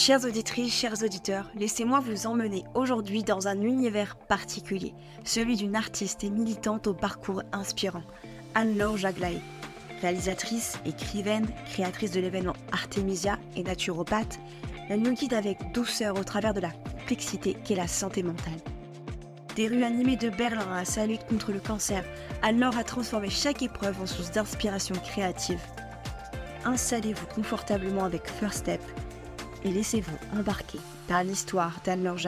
Chères auditrices, chers auditeurs, laissez-moi vous emmener aujourd'hui dans un univers particulier, celui d'une artiste et militante au parcours inspirant, Anne-Laure Jaglaé. Réalisatrice, écrivaine, créatrice de l'événement Artemisia et naturopathe, elle nous guide avec douceur au travers de la complexité qu'est la santé mentale. Des rues animées de Berlin à sa lutte contre le cancer, Anne-Laure a transformé chaque épreuve en source d'inspiration créative. Installez-vous confortablement avec First Step et laissez-vous embarquer dans l'histoire d'Anne-Laure.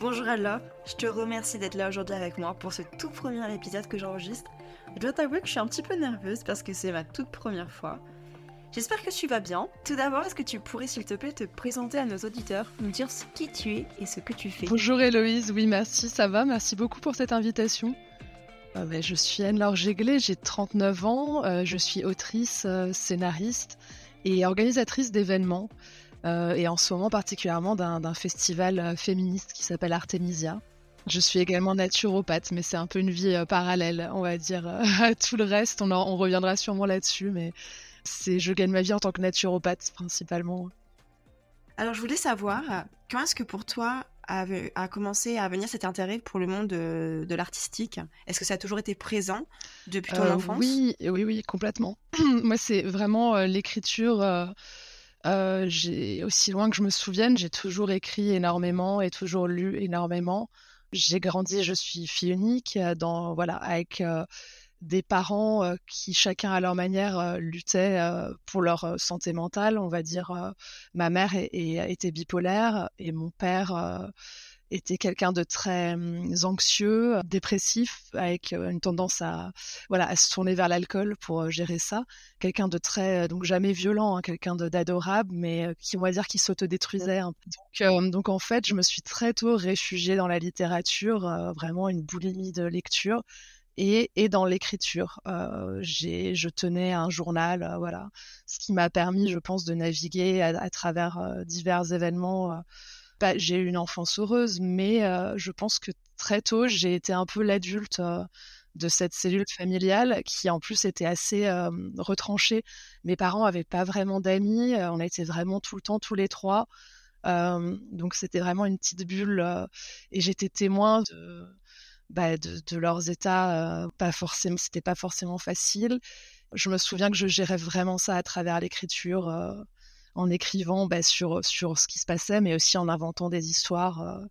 Bonjour Anne-Laure, je te remercie d'être là aujourd'hui avec moi pour ce tout premier épisode que j'enregistre. Je dois t'avouer que je suis un petit peu nerveuse parce que c'est ma toute première fois. J'espère que tu vas bien. Tout d'abord, est-ce que tu pourrais s'il te plaît te présenter à nos auditeurs, nous dire qui tu es et ce que tu fais? Bonjour Héloïse, oui merci, ça va, merci beaucoup pour cette invitation. Euh, ben, je suis Anne-Laure Jéglé, j'ai 39 ans, euh, je suis autrice, euh, scénariste et organisatrice d'événements, et en ce moment particulièrement d'un festival féministe qui s'appelle Artemisia. Je suis également naturopathe, mais c'est un peu une vie parallèle, on va dire, à tout le reste. On, reviendra sûrement là-dessus, mais c'est je gagne ma vie en tant que naturopathe principalement. Alors je voulais savoir, quand est-ce que pour toi a, commencé à venir cet intérêt pour le monde de, l'artistique Est-ce que ça a toujours été présent depuis ton euh, enfance? Oui, oui, oui, complètement. Moi, c'est vraiment euh, l'écriture. Euh, j'ai aussi loin que je me souvienne, j'ai toujours écrit énormément et toujours lu énormément. J'ai grandi, je suis fille unique, dans voilà, avec des parents euh, qui chacun à leur manière euh, luttaient euh, pour leur santé mentale. On va dire, ma mère était bipolaire et mon père était quelqu'un de très hum, anxieux, dépressif, avec une tendance à voilà à se tourner vers l'alcool pour gérer ça. Quelqu'un de très donc jamais violent, hein, quelqu'un d'adorable, mais qui on va dire qui s'autodétruisait. Peu. Donc, donc en fait, je me suis très tôt réfugiée dans la littérature, vraiment une boulimie de lecture et, dans l'écriture. Euh, je tenais un journal, euh, voilà, ce qui m'a permis, je pense, de naviguer à, travers euh, divers événements. Bah, j'ai eu une enfance heureuse, mais je pense que très tôt, j'ai été un peu l'adulte de cette cellule familiale qui en plus était assez retranchée. Mes parents avaient pas vraiment d'amis, on était vraiment tout le temps tous les trois. donc c'était vraiment une petite bulle et j'étais témoin de bah, de, leurs états, euh, pas forcément, c'était pas forcément facile. Je me souviens que je gérais vraiment ça à travers l'écriture, euh, en écrivant bah, sur sur ce qui se passait, mais aussi en inventant des histoires. Euh.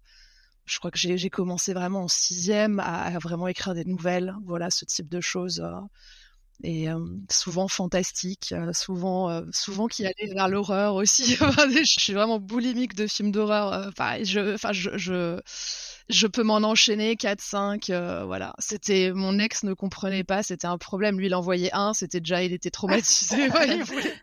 je crois que j'ai commencé vraiment en sixième à, vraiment écrire des nouvelles, voilà, ce type de choses et souvent fantastique, souvent souvent qui allait vers l'horreur aussi. je suis vraiment boulimique de films d'horreur. Je, je peux m'en enchaîner 4, 5, euh, voilà. C'était, mon ex ne comprenait pas, c'était un problème. Lui, il envoyait un, c'était déjà, il était traumatisé.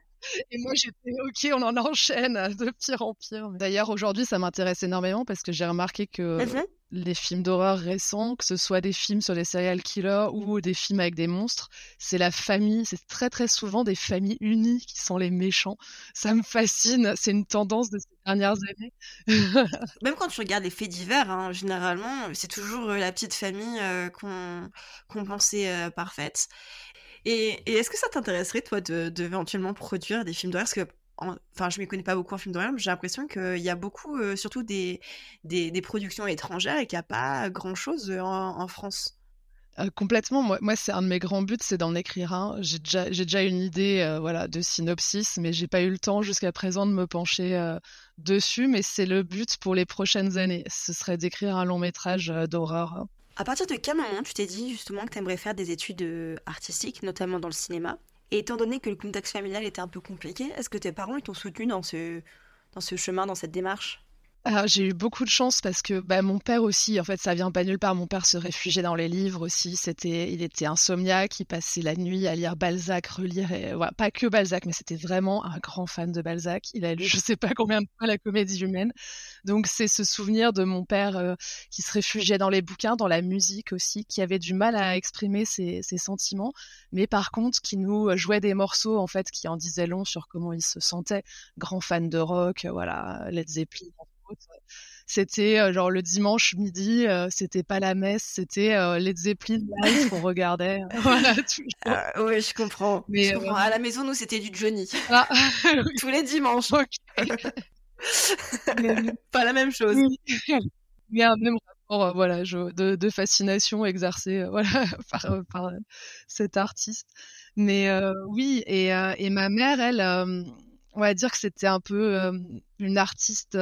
Et moi, j'étais OK, on en enchaîne de pire en pire. D'ailleurs, aujourd'hui, ça m'intéresse énormément parce que j'ai remarqué que mmh les films d'horreur récents, que ce soit des films sur les serial killers ou des films avec des monstres, c'est la famille, c'est très très souvent des familles unies qui sont les méchants. Ça me fascine, c'est une tendance de ces dernières années. Même quand tu regardes les faits divers, hein, généralement, c'est toujours euh, la petite famille euh, qu'on pensait euh, parfaite. Et, est-ce que ça t'intéresserait, toi, de, éventuellement produire des films d'horreur? Parce que, enfin, je ne m'y connais pas beaucoup en films d'horreur, mais j'ai l'impression qu'il y a beaucoup, euh, surtout des, des, productions étrangères et qu'il n'y a pas grand-chose euh, en, France. Euh, complètement. Moi, moi c'est un de mes grands buts, c'est d'en écrire un. J'ai déjà, une idée, voilà, de synopsis, mais j'ai pas eu le temps jusqu'à présent de me pencher dessus. Mais c'est le but pour les prochaines années. Ce serait d'écrire un long métrage d'horreur. À partir de quel moment tu t'es dit justement que tu aimerais faire des études euh, artistiques, notamment dans le cinéma? Et étant donné que le contexte familial était un peu compliqué, est-ce que tes parents t'ont soutenu dans ce, dans ce chemin, dans cette démarche? J'ai eu beaucoup de chance parce que bah, mon père aussi, en fait, ça vient pas nulle part. Mon père se réfugiait dans les livres aussi. C'était, il était insomniaque, il passait la nuit à lire Balzac, relire, et, pas que Balzac, mais c'était vraiment un grand fan de Balzac. Il a lu, je sais pas combien de fois la Comédie humaine. Donc c'est ce souvenir de mon père euh, qui se réfugiait dans les bouquins, dans la musique aussi, qui avait du mal à exprimer ses, ses sentiments, mais par contre qui nous jouait des morceaux en fait qui en disaient long sur comment il se sentait. Grand fan de rock, voilà, Led Zeppelin c'était genre le dimanche midi, c'était pas la messe, c'était les Zeppelin live qu'on regardait. voilà, ah, oui, je comprends. Mais à la maison, nous, c'était du Johnny. Ah, Tous les dimanches. pas la même chose. Il y a un même rapport, voilà, de, de, fascination exercée, voilà, par, par cet artiste. Mais oui, et, et ma mère, elle, on va dire que c'était un peu une artiste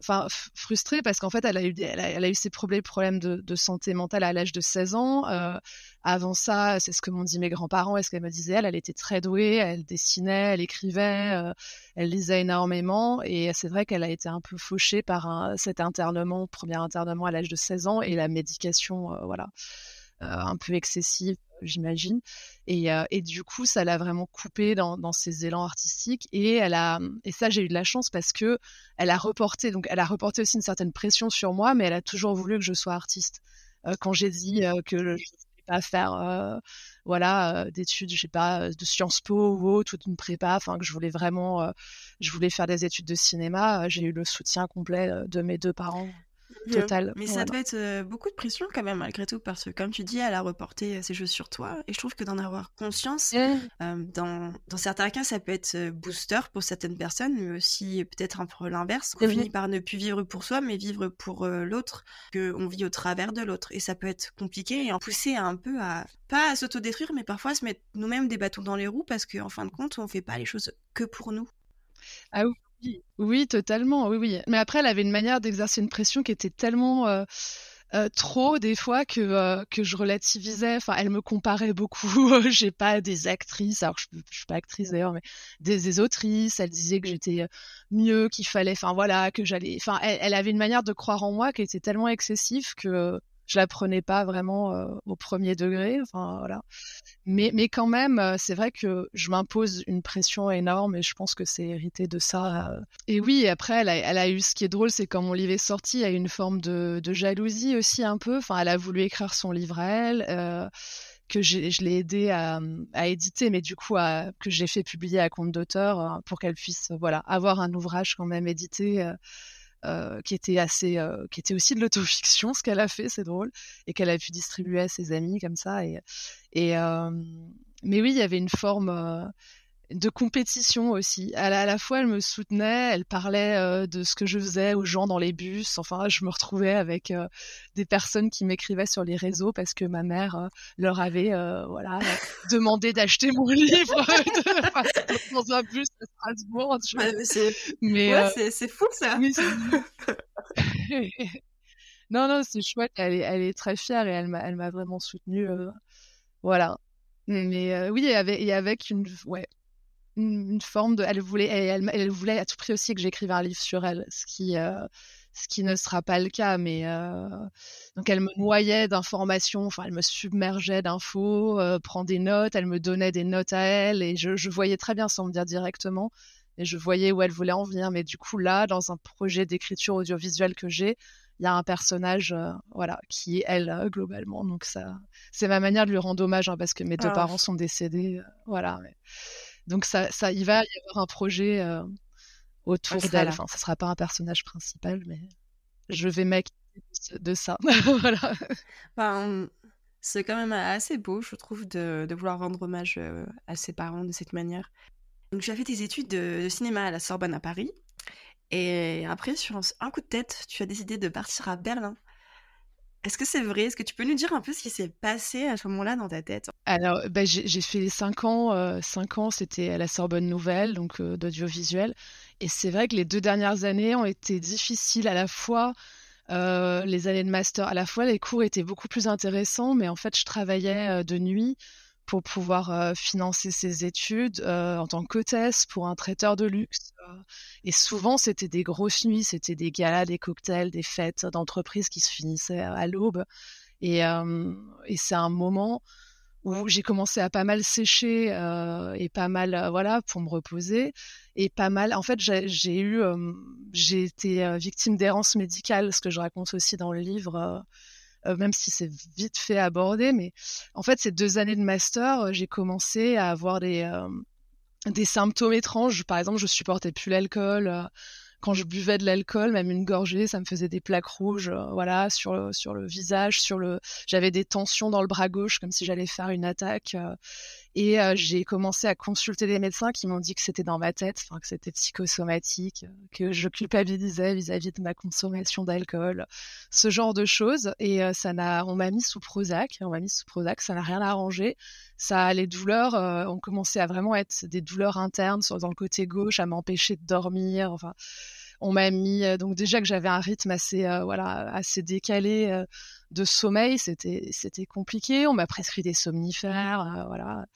enfin frustrée parce qu'en fait elle a eu elle a, eu ses problèmes de, santé mentale à l'âge de 16 ans. Euh, avant ça c'est ce que m'ont dit mes grands-parents et ce qu'elle me disait. Elle elle était très douée elle dessinait elle écrivait euh, elle lisait énormément. Et c'est vrai qu'elle a été un peu fauchée par cet internement premier internement à l'âge de 16 ans et la médication euh, voilà un peu excessive j'imagine. Et, euh, et, du coup, ça l'a vraiment coupé dans, dans, ses élans artistiques. Et elle a, et ça, j'ai eu de la chance parce que elle a reporté, donc elle a reporté aussi une certaine pression sur moi, mais elle a toujours voulu que je sois artiste. Euh, quand j'ai dit euh, que je ne voulais pas faire, voilà, d'études, je sais pas, de Sciences Po ou autre, ou une prépa, enfin que je voulais vraiment, je voulais faire des études de cinéma, j'ai eu le soutien complet de mes deux parents. Mais ça doit être euh, beaucoup de pression quand même, malgré tout, parce que comme tu dis, elle a reporté euh, ses jeux sur toi. Et je trouve que d'en avoir conscience, euh, dans, dans, certains cas, ça peut être booster pour certaines personnes, mais aussi peut-être un peu l'inverse. On finit par ne plus vivre pour soi, mais vivre pour l'autre, qu'on vit au travers de l'autre. Et ça peut être compliqué et en pousser un peu à, pas à s'autodétruire, mais parfois à se mettre nous-mêmes des bâtons dans les roues, parce qu'en en fin de compte, on fait pas les choses que pour nous. Ah oui, oui, totalement. Oui, oui. Mais après, elle avait une manière d'exercer une pression qui était tellement euh, euh, trop des fois que euh, que je relativisais. Enfin, elle me comparait beaucoup. J'ai pas des actrices. Alors, je, je suis pas actrice d'ailleurs, mais des, autrices. Elle disait que j'étais mieux, qu'il fallait. Enfin, voilà, que j'allais. Enfin, elle, avait une manière de croire en moi qui était tellement excessive que je la prenais pas vraiment au premier degré. Enfin, voilà. Mais, mais quand même, euh, c'est vrai que je m'impose une pression énorme et je pense que c'est hérité de ça. Euh. Et oui, après, elle a, elle eu ce qui est drôle, c'est quand mon livre est sorti, y a eu une forme de, jalousie aussi un peu. Enfin, elle a voulu écrire son livre à elle. Euh, que je l'ai aidé à, à, éditer, mais du coup que j'ai fait publier à compte d'auteur euh, pour qu'elle puisse voilà avoir un ouvrage quand même édité euh, qui était assez, euh, qui était aussi de l'autofiction, ce qu'elle a fait, c'est drôle, et qu'elle a pu distribuer à ses amis comme ça. Et, et euh, mais oui, il y avait une forme de compétition aussi. À la, à la, fois, elle me soutenait, elle parlait de ce que je faisais aux gens dans les bus. Enfin, je me retrouvais avec des personnes qui m'écrivaient sur les réseaux parce que ma mère leur avait voilà demandé d'acheter mon livre dans un bus à Strasbourg. mais c'est fou ça. non, non, c'est chouette. Elle est, elle est très fière et elle m'a, elle vraiment soutenue. voilà. Mais oui, et avec, et avec une, ouais, une, forme de. Elle voulait, elle, elle, voulait à tout prix aussi que j'écrive un livre sur elle, ce qui, euh, ce qui ne sera pas le cas. Mais euh, donc elle me noyait d'informations, enfin elle me submergeait d'infos, euh, prend des notes, elle me donnait des notes à elle et je, je voyais très bien sans me dire directement. Et je voyais où elle voulait en venir. Mais du coup là, dans un projet d'écriture audiovisuelle que j'ai, il y a un personnage voilà qui est elle globalement donc ça c'est ma manière de lui rendre hommage hein, parce que mes deux ah. parents sont décédés voilà mais... Donc ça, ça, il va y avoir un projet euh, autour d'elle. Enfin, ça sera pas un personnage principal, mais je vais m'acquitter de ça. voilà. Ben, c'est quand même assez beau, je trouve, de, de vouloir rendre hommage euh, à ses parents de cette manière. Donc, tu as fait tes études de, cinéma à la Sorbonne à Paris. Et après, sur un coup de tête, tu as décidé de partir à Berlin. Est-ce que c'est vrai? Est-ce que tu peux nous dire un peu ce qui s'est passé à ce moment-là dans ta tête? Alors, bah, j'ai fait cinq ans. Euh, cinq ans, c'était à la Sorbonne Nouvelle, donc euh, d'audiovisuel. Et c'est vrai que les deux dernières années ont été difficiles à la fois. Euh, les années de master, à la fois les cours étaient beaucoup plus intéressants, mais en fait, je travaillais de nuit pour pouvoir euh, financer ses études euh, en tant qu'hôtesse pour un traiteur de luxe. Euh. et souvent, c'était des grosses nuits, c'était des galas, des cocktails, des fêtes d'entreprise qui se finissaient à l'aube. Et, et c'est un moment où j'ai commencé à pas mal sécher et pas mal, voilà, pour me reposer. Et pas mal, en fait, j'ai eu, j'ai été victime d'errance médicale, ce que je raconte aussi dans le livre euh, même si c'est vite fait aborder. Mais en fait, ces deux années de master, euh, j'ai commencé à avoir des, euh, des symptômes étranges. Par exemple, je supportais plus l'alcool quand je buvais de l'alcool, même une gorgée, ça me faisait des plaques rouges, voilà, sur le, sur le visage, sur le, j'avais des tensions dans le bras gauche, comme si j'allais faire une attaque. Et euh, j'ai commencé à consulter des médecins qui m'ont dit que c'était dans ma tête, que c'était psychosomatique, que je culpabilisais vis-à-vis de ma consommation d'alcool, ce genre de choses. Et euh, ça n'a, on m'a mis sous Prozac, on m'a mis sous Prozac, ça n'a rien arrangé. Ça, les douleurs euh, ont commencé à vraiment être des douleurs internes sur, dans le côté gauche, à m'empêcher de dormir. Enfin, on m'a mis donc déjà que j'avais un rythme assez assez décalé de sommeil, c'était compliqué. On m'a prescrit des somnifères, euh, voilà.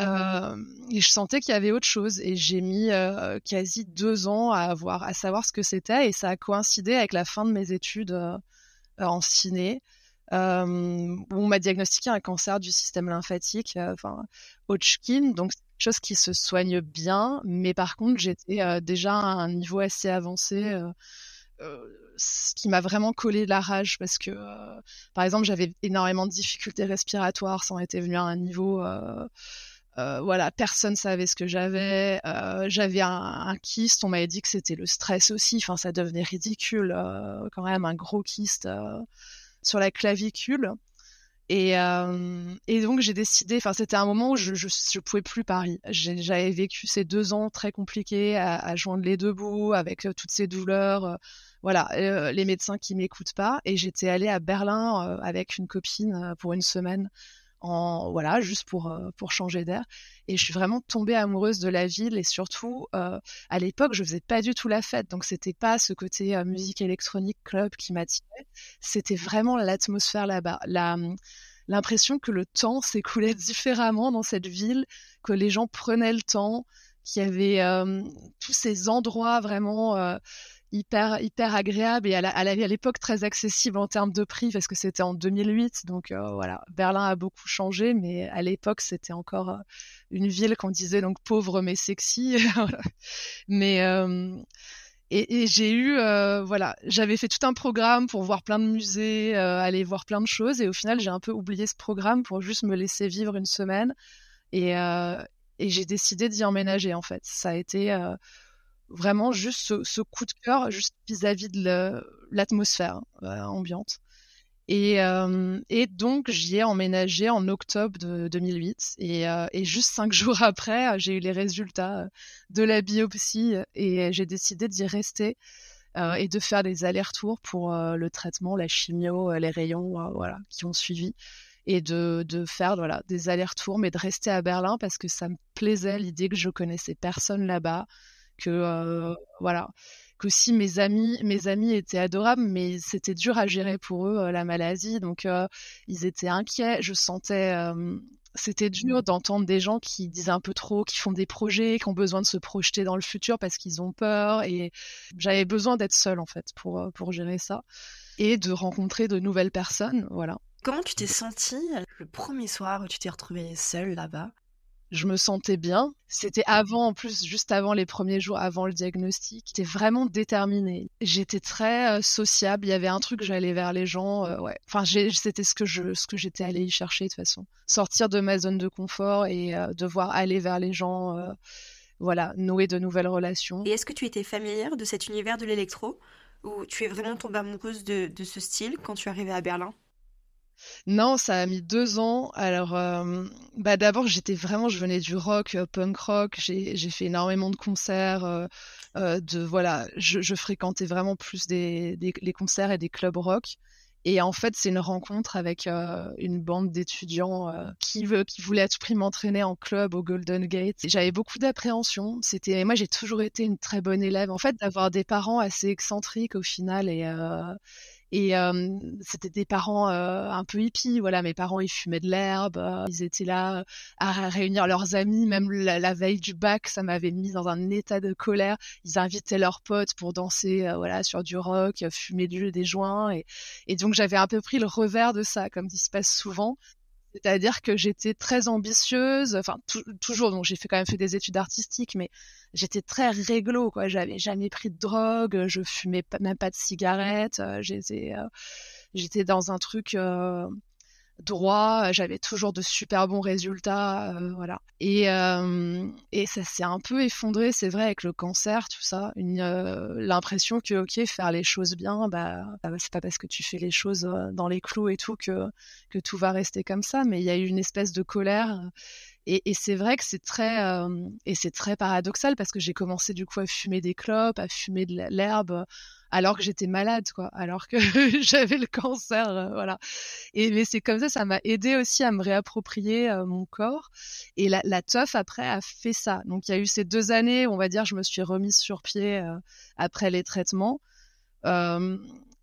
Euh, et je sentais qu'il y avait autre chose. Et j'ai mis euh, quasi deux ans à avoir, à savoir ce que c'était. Et ça a coïncidé avec la fin de mes études en ciné. où on m'a diagnostiqué un cancer du système lymphatique, enfin Hodgkin, donc chose qui se soigne bien, mais par contre j'étais déjà à un niveau assez avancé ce qui m'a vraiment collé de la rage parce que, euh, par exemple, j'avais énormément de difficultés respiratoires, ça en était venu à un niveau, euh, euh, voilà, personne savait ce que j'avais. j'avais un, kyste, on m'avait dit que c'était le stress aussi, enfin, ça devenait ridicule, quand même, un gros kyste sur la clavicule. Et, et, donc j'ai décidé, enfin c'était un moment où je, je, je pouvais plus Paris. J'avais vécu ces deux ans très compliqués à, joindre les deux bouts avec toutes ces douleurs, voilà, euh, les médecins qui m'écoutent pas. Et j'étais allée à Berlin euh, avec une copine euh, pour une semaine, en voilà, juste pour pour changer d'air. Et je suis vraiment tombée amoureuse de la ville et surtout à l'époque, je faisais pas du tout la fête, donc c'était pas ce côté musique électronique club qui m'attirait. C'était vraiment l'atmosphère là-bas, la l'impression que le temps s'écoulait différemment dans cette ville, que les gens prenaient le temps, qu'il y avait tous ces endroits vraiment hyper agréable et à, l'époque très accessible en termes de prix parce que c'était en 2008 donc euh, voilà. Berlin a beaucoup changé mais à l'époque c'était encore euh, une ville qu'on disait donc pauvre mais sexy. Mais euh, et, et j'ai eu voilà. J'avais fait tout un programme pour voir plein de musées aller voir plein de choses et au final j'ai un peu oublié ce programme pour juste me laisser vivre une semaine. Et et j'ai décidé d'y emménager en fait. Ça a été vraiment juste ce, coup de cœur juste vis-à-vis de l'atmosphère euh, ambiante. Et, euh, et, donc j'y ai emménagé en octobre de 2008 et, euh, et juste cinq jours après j'ai eu les résultats de la biopsie et j'ai décidé d'y rester et de faire des allers-retours pour le traitement, la chimio, les rayons, voilà, qui ont suivi et de, de faire voilà des allers-retours mais de rester à Berlin parce que ça me plaisait l'idée que je connaissais personne là-bas que euh, voilà que si mes amis mes amis étaient adorables mais c'était dur à gérer pour eux euh, la maladie donc euh, ils étaient inquiets je sentais c'était dur d'entendre des gens qui disent un peu trop, qui font des projets, qui ont besoin de se projeter dans le futur parce qu'ils ont peur. Et j'avais besoin d'être seule en fait pour pour gérer ça et de rencontrer de nouvelles personnes. Voilà. Comment tu t'es sentie le premier soir où tu t'es retrouvée seule là-bas? Je me sentais bien. C'était avant, en plus, juste avant les premiers jours, avant le diagnostic. J'étais vraiment déterminée. J'étais très euh, sociable. Il y avait un truc, j'allais vers les gens. Euh, ouais. Enfin, c'était ce que je, ce que j'étais allée y chercher de toute façon. Sortir de ma zone de confort et euh, devoir aller vers les gens. voilà, nouer de nouvelles relations. Et est-ce que tu étais familière de cet univers de l'électro? Ou tu es vraiment tombée amoureuse de, ce style quand tu arrivée à Berlin? Non, ça a mis deux ans. Alors, euh, bah d'abord, j'étais vraiment, je venais du rock, euh, punk rock. J'ai, fait énormément de concerts. Euh, voilà, je, fréquentais vraiment plus les concerts et des clubs rock. Et en fait, c'est une rencontre avec une bande d'étudiants qui voulaient à tout prix m'entraîner en club au Golden Gate. J'avais beaucoup d'appréhension. C'était, moi, j'ai toujours été une très bonne élève. En fait, d'avoir des parents assez excentriques au final et et euh, c'était des parents euh, un peu hippies, voilà. Mes parents, ils fumaient de l'herbe, euh, ils étaient là à réunir leurs amis. Même la, veille du bac, ça m'avait mis dans un état de colère. Ils invitaient leurs potes pour danser, voilà, sur du rock, fumer du, des joints. Et, et donc j'avais un peu pris le revers de ça, comme il se passe souvent. C'est-à-dire que j'étais très ambitieuse, enfin toujours, donc j'ai quand même fait des études artistiques, mais j'étais très réglo, quoi. J'avais jamais pris de drogue, je fumais même pas de cigarettes, euh, j'étais, euh, j'étais dans un truc, euh, droit, j'avais toujours de super bons résultats, voilà. Et, et ça s'est un peu effondré, c'est vrai, avec le cancer, tout ça, l'impression que ok, faire les choses bien, bah, bah, c'est pas parce que tu fais les choses dans les clous et tout que que tout va rester comme ça, mais il y a eu une espèce de colère. Et, et c'est vrai que c'est très et c'est très paradoxal parce que j'ai commencé du coup à fumer des clopes, à fumer de l'herbe alors que j'étais malade, quoi, alors que j'avais le cancer, euh, voilà. Et mais c'est comme ça, ça m'a aidé aussi à me réapproprier euh, mon corps. Et la, la teuf après a fait ça. Donc il y a eu ces deux années, on va dire, je me suis remise sur pied euh, après les traitements.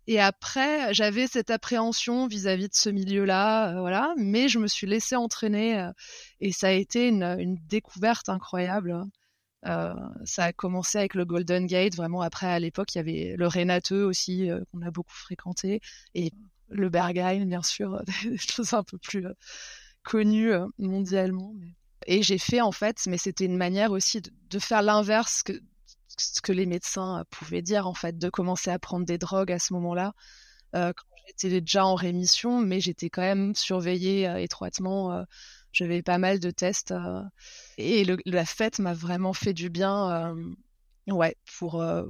et après, j'avais cette appréhension vis-à-vis de ce milieu-là, voilà. Mais je me suis laissée entraîner et ça a été une, une découverte incroyable. Euh, ça a commencé avec le Golden Gate. Vraiment, après, à l'époque, il y avait le Renateux aussi, euh, qu'on a beaucoup fréquenté, et le Berghain, bien sûr, des choses un peu plus euh, connues mondialement. Et j'ai fait, en fait, mais c'était une manière aussi de, faire l'inverse que ce que les médecins pouvaient dire, en fait, de commencer à prendre des drogues à ce moment-là. quand j'étais déjà en rémission, mais j'étais quand même surveillée étroitement j'avais pas mal de tests euh, et la fête m'a vraiment fait du bien, euh, ouais, pour euh,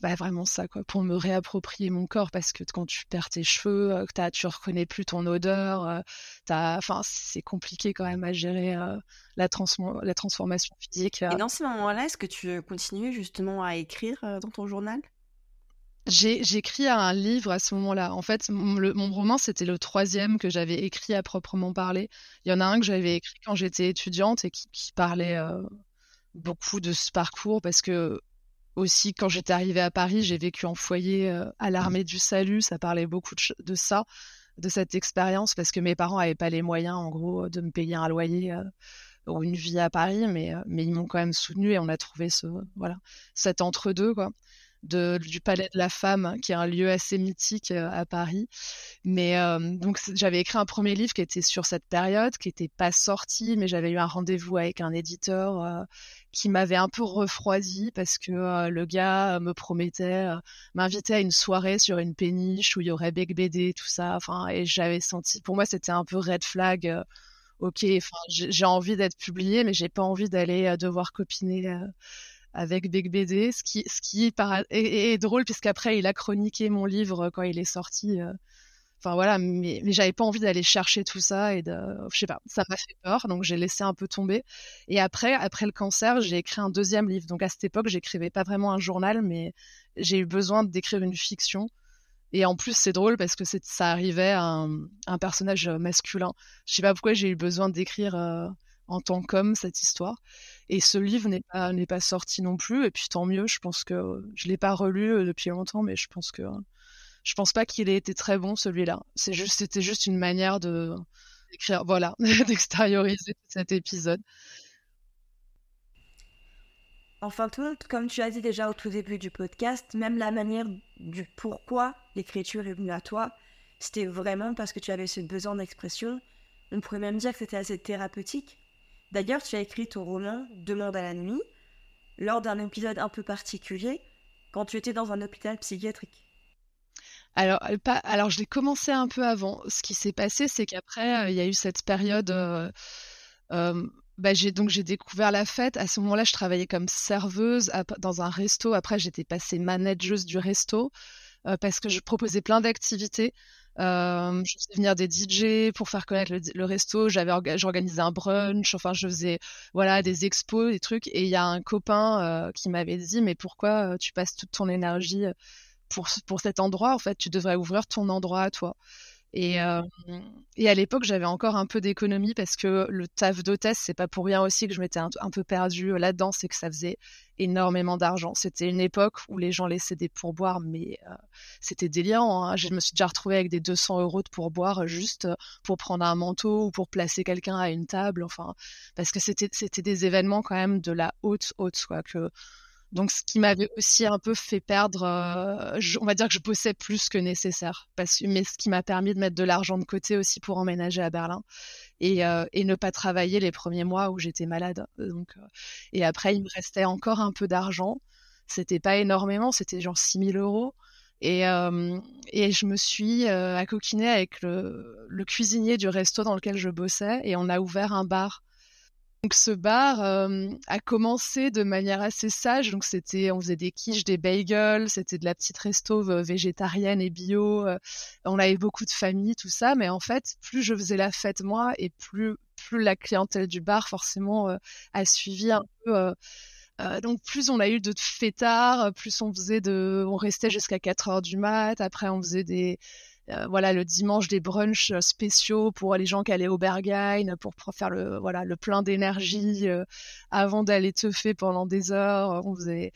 bah, vraiment ça, quoi, pour me réapproprier mon corps parce que quand tu perds tes cheveux, que tu reconnais plus ton odeur, enfin, c'est compliqué quand même à gérer la, la transformation physique. Et dans ces moments-là, est-ce que tu continues justement à écrire dans ton journal? J'ai écrit un livre à ce moment-là. En fait, mon, roman, c'était le troisième que j'avais écrit à proprement parler. Il y en a un que j'avais écrit quand j'étais étudiante et qui, parlait euh, beaucoup de ce parcours parce que aussi quand j'étais arrivée à Paris, j'ai vécu en foyer euh, à l'armée du salut. Ça parlait beaucoup de, ça, de cette expérience parce que mes parents n'avaient pas les moyens, en gros, de me payer un loyer. Euh, ou une vie à Paris, mais, mais ils m'ont quand même soutenu et on a trouvé ce, voilà, cet entre-deux, quoi du Palais de la Femme, qui est un lieu assez mythique euh, à Paris. Mais euh, donc j'avais écrit un premier livre qui était sur cette période, qui n'était pas sorti, mais j'avais eu un rendez-vous avec un éditeur euh, qui m'avait un peu refroidi parce que le gars me promettait m'inviter à une soirée sur une péniche où il y aurait Bec BD, tout ça. Enfin, et j'avais senti, pour moi, c'était un peu red flag. ok, j'ai envie d'être publié, mais j'ai pas envie d'aller devoir copiner avec Big BD, ce qui, est, drôle puisqu'après il a chroniqué mon livre quand il est sorti. Euh. Enfin voilà, mais, j'avais pas envie d'aller chercher tout ça et je sais pas, ça m'a fait peur, donc j'ai laissé un peu tomber. Et après, après le cancer, j'ai écrit un deuxième livre. Donc à cette époque, j'écrivais pas vraiment un journal, mais j'ai eu besoin d'écrire une fiction. Et en plus, c'est drôle parce que ça arrivait à un, personnage masculin. Je sais pas pourquoi j'ai eu besoin d'écrire euh, en tant qu'homme cette histoire. Et ce livre n'est pas, n'est pas sorti non plus. Et puis tant mieux, je pense que je l'ai pas relu euh, depuis longtemps, mais je pense que je pense pas qu'il ait été très bon celui-là. C'est juste, c'était juste une manière de d'écrire, voilà, d'extérioriser cet épisode. Enfin, tout, comme tu as dit déjà au tout début du podcast, même la manière du pourquoi l'écriture est venue à toi, c'était vraiment parce que tu avais ce besoin d'expression. On pourrait même dire que c'était assez thérapeutique. D'ailleurs, tu as écrit ton roman Demande à la nuit lors d'un épisode un peu particulier quand tu étais dans un hôpital psychiatrique. Alors, euh, je l'ai commencé un peu avant. Ce qui s'est passé, c'est qu'après, euh, il y a eu cette période. Euh, bah, j'ai donc j'ai découvert la fête. À ce moment-là, je travaillais comme serveuse dans un resto. Après, j'étais passée manageuse du resto parce que je proposais plein d'activités. Euh, je faisais venir des DJ pour faire connaître le, resto. J'avais j'organisais un brunch. Enfin, je faisais voilà des expos, des trucs. Et il y a un copain euh, qui m'avait dit mais pourquoi euh, tu passes toute ton énergie pour pour cet endroit? En fait, tu devrais ouvrir ton endroit à toi. Et, euh, et à l'époque, j'avais encore un peu d'économie parce que le taf d'hôtesse, c'est pas pour rien aussi que je m'étais un, peu perdue là-dedans, c'est que ça faisait énormément d'argent. C'était une époque où les gens laissaient des pourboires, mais euh, c'était délirant. Hein. Je me suis déjà retrouvée avec des 200 euros de pourboire juste pour prendre un manteau ou pour placer quelqu'un à une table. Enfin, parce que c'était c'était des événements quand même de la haute haute quoi que donc, ce qui m'avait aussi un peu fait perdre, euh, on va dire que je bossais plus que nécessaire, mais ce qui m'a permis de mettre de l'argent de côté aussi pour emménager à Berlin et, euh, ne pas travailler les premiers mois où j'étais malade. Euh, et après, il me restait encore un peu d'argent. C'était pas énormément, c'était genre 6000 euros. Et, je me suis accoquinée avec le, le, cuisinier du resto dans lequel je bossais et on a ouvert un bar. Donc ce bar a commencé de manière assez sage. Donc c'était, on faisait des quiches, des bagels, c'était de la petite resto végétarienne et bio. on avait beaucoup de familles, tout ça. Mais en fait, plus je faisais la fête moi et plus plus la clientèle du bar forcément a suivi un peu euh, donc plus on a eu de fêtards, plus on faisait de, on restait jusqu'à 4 heures du mat. Après on faisait des, euh, voilà le dimanche des brunchs spéciaux pour les gens qui allaient au Berghain pour, faire le voilà le plein d'énergie euh, avant d'aller teuffer pendant des heures. On faisait,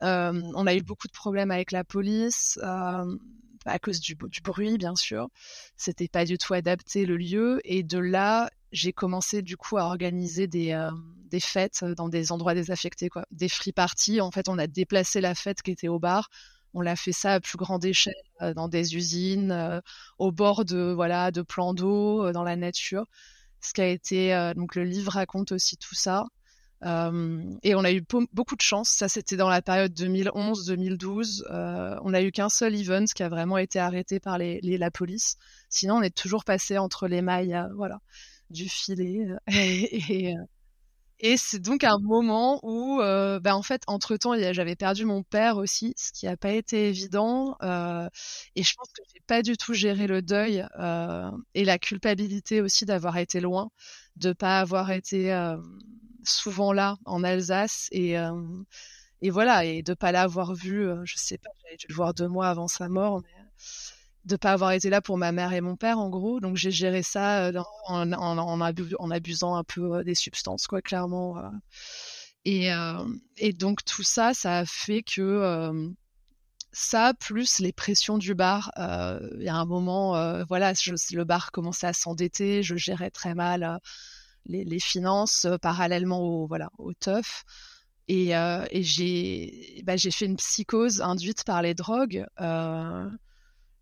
on a eu beaucoup de problèmes avec la police à cause du, du bruit bien sûr. C'était pas du tout adapté le lieu et de là j'ai commencé du coup à organiser des, euh, des fêtes dans des endroits désaffectés, quoi. Des free parties. En fait, on a déplacé la fête qui était au bar. On l'a fait ça à plus grande échelle euh, dans des usines, euh, au bord de voilà de plans d'eau, dans la nature. Ce qui a été donc le livre raconte aussi tout ça. et on a eu beaucoup de chance. Ça, c'était dans la période 2011-2012. on n'a eu qu'un seul event qui a vraiment été arrêté par la police. Sinon, on est toujours passé entre les mailles. voilà du filet. Euh, et, euh, et, c'est donc un moment où, euh, bah, en fait, entre-temps, j'avais perdu mon père aussi, ce qui n'a pas été évident. et je pense que j'ai pas du tout géré le deuil et la culpabilité aussi d'avoir été loin, de pas avoir été souvent là en Alsace et et voilà et de pas l'avoir vu. je sais pas, j'avais dû le voir deux mois avant sa mort, mais de pas avoir été là pour ma mère et mon père en gros donc j'ai géré ça euh, en, en, abusant un peu euh, des substances quoi clairement euh. et, et donc tout ça ça a fait que ça plus les pressions du bar il y a un moment voilà le bar commençait à s'endetter je gérais très mal les, finances parallèlement au voilà au teuf et, et bah, j'ai fait une psychose induite par les drogues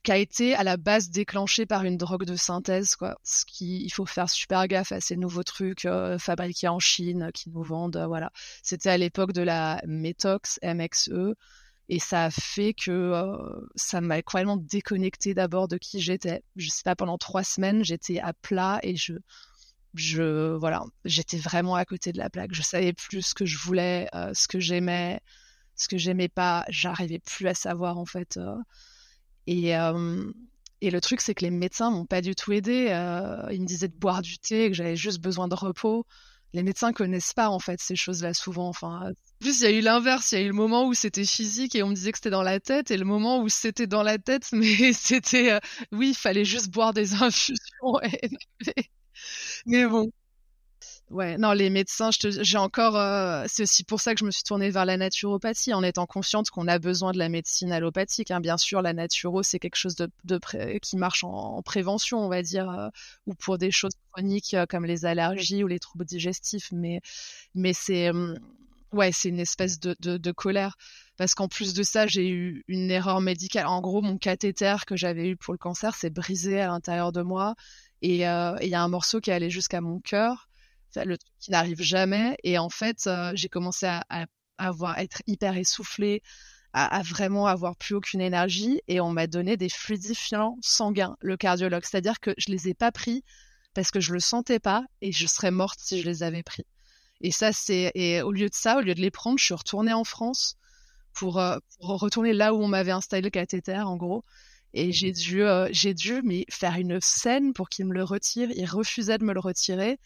qui a été à la base déclenché par une drogue de synthèse, quoi. Ce qui, il faut faire super gaffe à ces nouveaux trucs euh, fabriqués en Chine qui nous vendent, euh, voilà. C'était à l'époque de la Metox, MXE, et ça a fait que euh, ça m'a complètement déconnecté d'abord de qui j'étais. Je sais pas, pendant trois semaines, j'étais à plat et je, je, voilà, j'étais vraiment à côté de la plaque. Je savais plus ce que je voulais, ce que j'aimais, ce que j'aimais pas. J'arrivais plus à savoir en fait. Et, euh, et le truc, c'est que les médecins m'ont pas du tout aidé. Euh, ils me disaient de boire du thé, que j'avais juste besoin de repos. Les médecins connaissent pas en fait ces choses-là souvent. Enfin, plus il y a eu l'inverse. Il y a eu le moment où c'était physique et on me disait que c'était dans la tête, et le moment où c'était dans la tête, mais c'était euh, oui, il fallait juste boire des infusions. mais bon, Ouais, non, les médecins, j'ai encore, euh, c'est aussi pour ça que je me suis tournée vers la naturopathie, en étant consciente qu'on a besoin de la médecine allopathique. Hein. Bien sûr, la naturo, c'est quelque chose qui marche en, prévention, on va dire, euh, ou pour des choses chroniques euh, comme les allergies ou les troubles digestifs. Mais, mais c'est, ouais, c'est une espèce de, de, de colère. Parce qu'en plus de ça, j'ai eu une erreur médicale. En gros, mon cathéter que j'avais eu pour le cancer s'est brisé à l'intérieur de moi. Et il y a un morceau qui est allé jusqu'à mon cœur le truc qui n'arrive jamais. Et en fait, euh, j'ai commencé à, avoir, être hyper essoufflée, à, vraiment avoir plus aucune énergie. Et on m'a donné des fluidifiants sanguins, le cardiologue. C'est-à-dire que je les ai pas pris parce que je le sentais pas et je serais morte si je les avais pris. Et ça, c'est, et au lieu de ça, au lieu de les prendre, je suis retournée en France pour, euh, pour retourner là où on m'avait installé le cathéter, en gros. Et j'ai dû, euh, j'ai dû mais faire une scène pour qu'il me le retire. Il refusait de me le retirer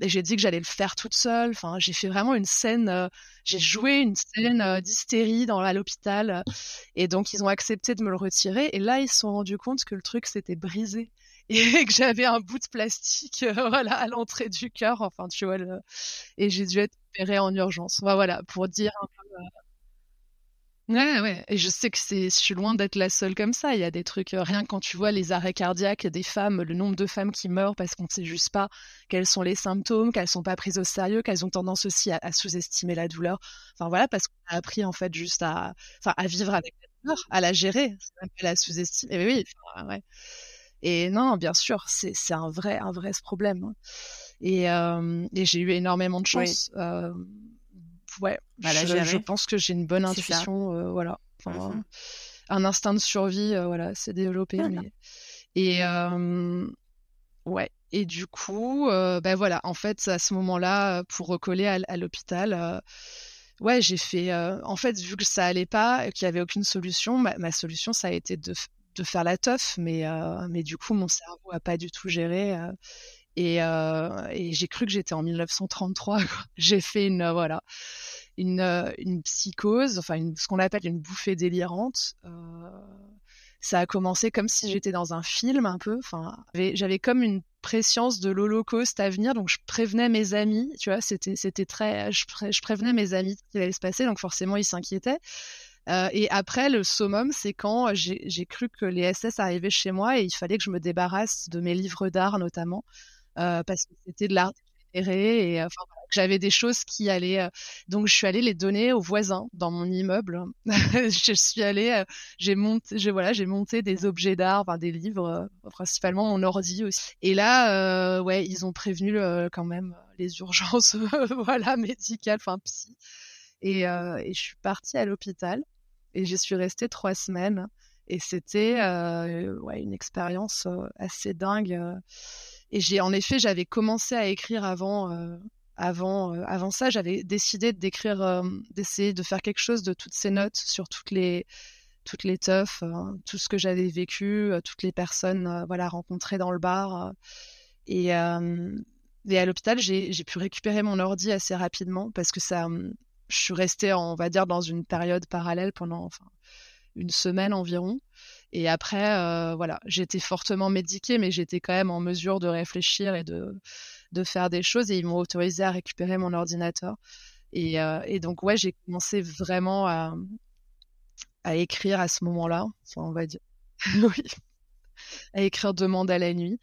et j'ai dit que j'allais le faire toute seule. Enfin, j'ai fait vraiment une scène, euh, j'ai joué une scène euh, d'hystérie dans à l'hôpital. Et donc ils ont accepté de me le retirer. Et là, ils se sont rendus compte que le truc s'était brisé et que j'avais un bout de plastique, euh, à l'entrée du cœur. Enfin, tu vois. Et j'ai dû être opérée en urgence. voilà, pour dire un peu Ouais, ouais. Et je sais que c'est, je suis loin d'être la seule comme ça. Il y a des trucs, euh, rien quand tu vois les arrêts cardiaques des femmes, le nombre de femmes qui meurent parce qu'on ne sait juste pas quels sont les symptômes, qu'elles sont pas prises au sérieux, qu'elles ont tendance aussi à, sous-estimer la douleur. Enfin voilà, parce qu'on a appris en fait juste à, enfin, à vivre avec la douleur, à la gérer, pas la sous-estimer. Et oui, ouais. Et non, bien sûr, c'est, c'est un vrai, un vrai problème. Hein. Et, euh, et j'ai eu énormément de chance. Euh, ouais, je, pense que j'ai une bonne intuition, euh, voilà. Mmh un instinct de survie, voilà, s'est développé. Mais... Et ouais. Et du coup, ben voilà, en fait, à ce moment-là, pour recoller à, l'hôpital, ouais, j'ai fait. en fait, vu que ça allait pas, qu'il y avait aucune solution, ma, solution, ça a été de, de faire la teuf, mais mais du coup, mon cerveau a pas du tout géré. Et, et j'ai cru que j'étais en 1933. J'ai fait une voilà une, une psychose, enfin ce qu'on appelle une bouffée délirante. Euh, ça a commencé comme si j'étais dans un film un peu. Enfin, j'avais comme une préscience de l'Holocauste à venir, donc je prévenais mes amis. Tu vois, c'était c'était très, je, prévenais mes amis ce qui allait se passer, donc forcément ils s'inquiétaient. Euh, et après, le summum, c'est quand j'ai cru que les SS arrivaient chez moi et il fallait que je me débarrasse de mes livres d'art notamment, euh, parce que c'était de l'art et euh, enfin, j'avais des choses qui allaient. Euh, donc, je suis allée les donner aux voisins dans mon immeuble. je suis allée, euh, j'ai monté, j'ai voilà, j'ai monté des objets d'art, enfin, des livres, principalement mon ordi aussi. Et là, ouais, ils ont prévenu quand même les urgences, voilà, médicales, enfin psy. Et, et je suis partie à l'hôpital et j'y suis restée trois semaines. Et c'était ouais, une expérience assez dingue. Et j'ai en effet, j'avais commencé à écrire avant, euh, avant, euh, avant ça. J'avais décidé d'écrire, euh, d'essayer de faire quelque chose de toutes ces notes sur toutes les, toutes les teufs, tout ce que j'avais vécu, toutes les personnes, voilà, rencontrées dans le bar. et, et à l'hôpital, j'ai pu récupérer mon ordi assez rapidement parce que ça, je suis restée, on va dire, dans une période parallèle pendant, enfin, une semaine environ. Et après, euh, voilà, j'étais fortement médiquée, mais j'étais quand même en mesure de réfléchir et de, de faire des choses. Et ils m'ont autorisé à récupérer mon ordinateur. Et, euh, et donc, ouais, j'ai commencé vraiment à, à écrire à ce moment-là, on va dire. oui. À écrire Demande à la nuit,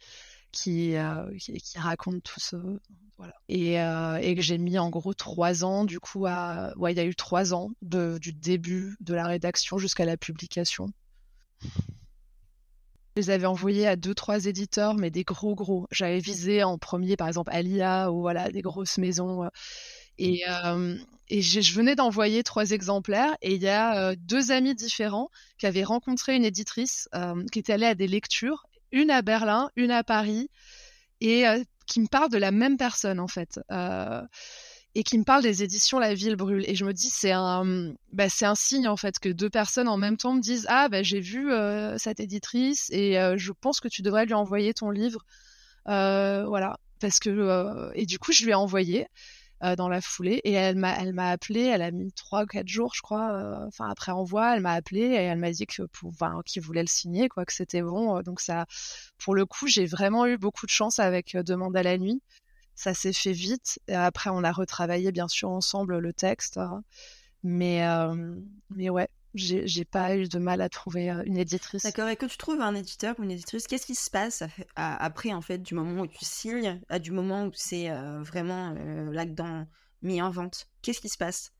qui, euh, qui, raconte tout ce. Voilà. Et, et que j'ai mis en gros trois ans, du coup, à. Ouais, il y a eu trois ans de, du début de la rédaction jusqu'à la publication. Je les avais envoyés à deux, trois éditeurs, mais des gros, gros. J'avais visé en premier, par exemple, Alia ou voilà, des grosses maisons. Euh. Et, euh, je, venais d'envoyer trois exemplaires et il y a euh, deux amis différents qui avaient rencontré une éditrice qui était allée à des lectures, une à Berlin, une à Paris, et qui me parle de la même personne en fait et qui me parle des éditions La Ville brûle. Et je me dis, c'est un, bah, c'est un signe en fait que deux personnes en même temps me disent, ah bah, j'ai vu euh, cette éditrice et euh, je pense que tu devrais lui envoyer ton livre. Euh, voilà, parce que et du coup je lui ai envoyé dans la foulée et elle m'a, appelé. Elle a mis trois ou quatre jours, je crois. Enfin après envoi, elle m'a appelé et elle m'a dit qu'il voulait le signer, quoi, que c'était bon. Donc ça, pour le coup, j'ai vraiment eu beaucoup de chance avec Demande à la nuit ça s'est fait vite. Et après, on a retravaillé bien sûr ensemble le texte. Hein. Mais, euh, mais ouais, j'ai pas eu de mal à trouver euh, une éditrice. D'accord. Et quand tu trouves un éditeur ou une éditrice, qu'est-ce qui se passe après, en fait, du moment où tu signes à du moment où c'est euh, vraiment là-dedans mis en vente? Qu'est-ce qui se passe?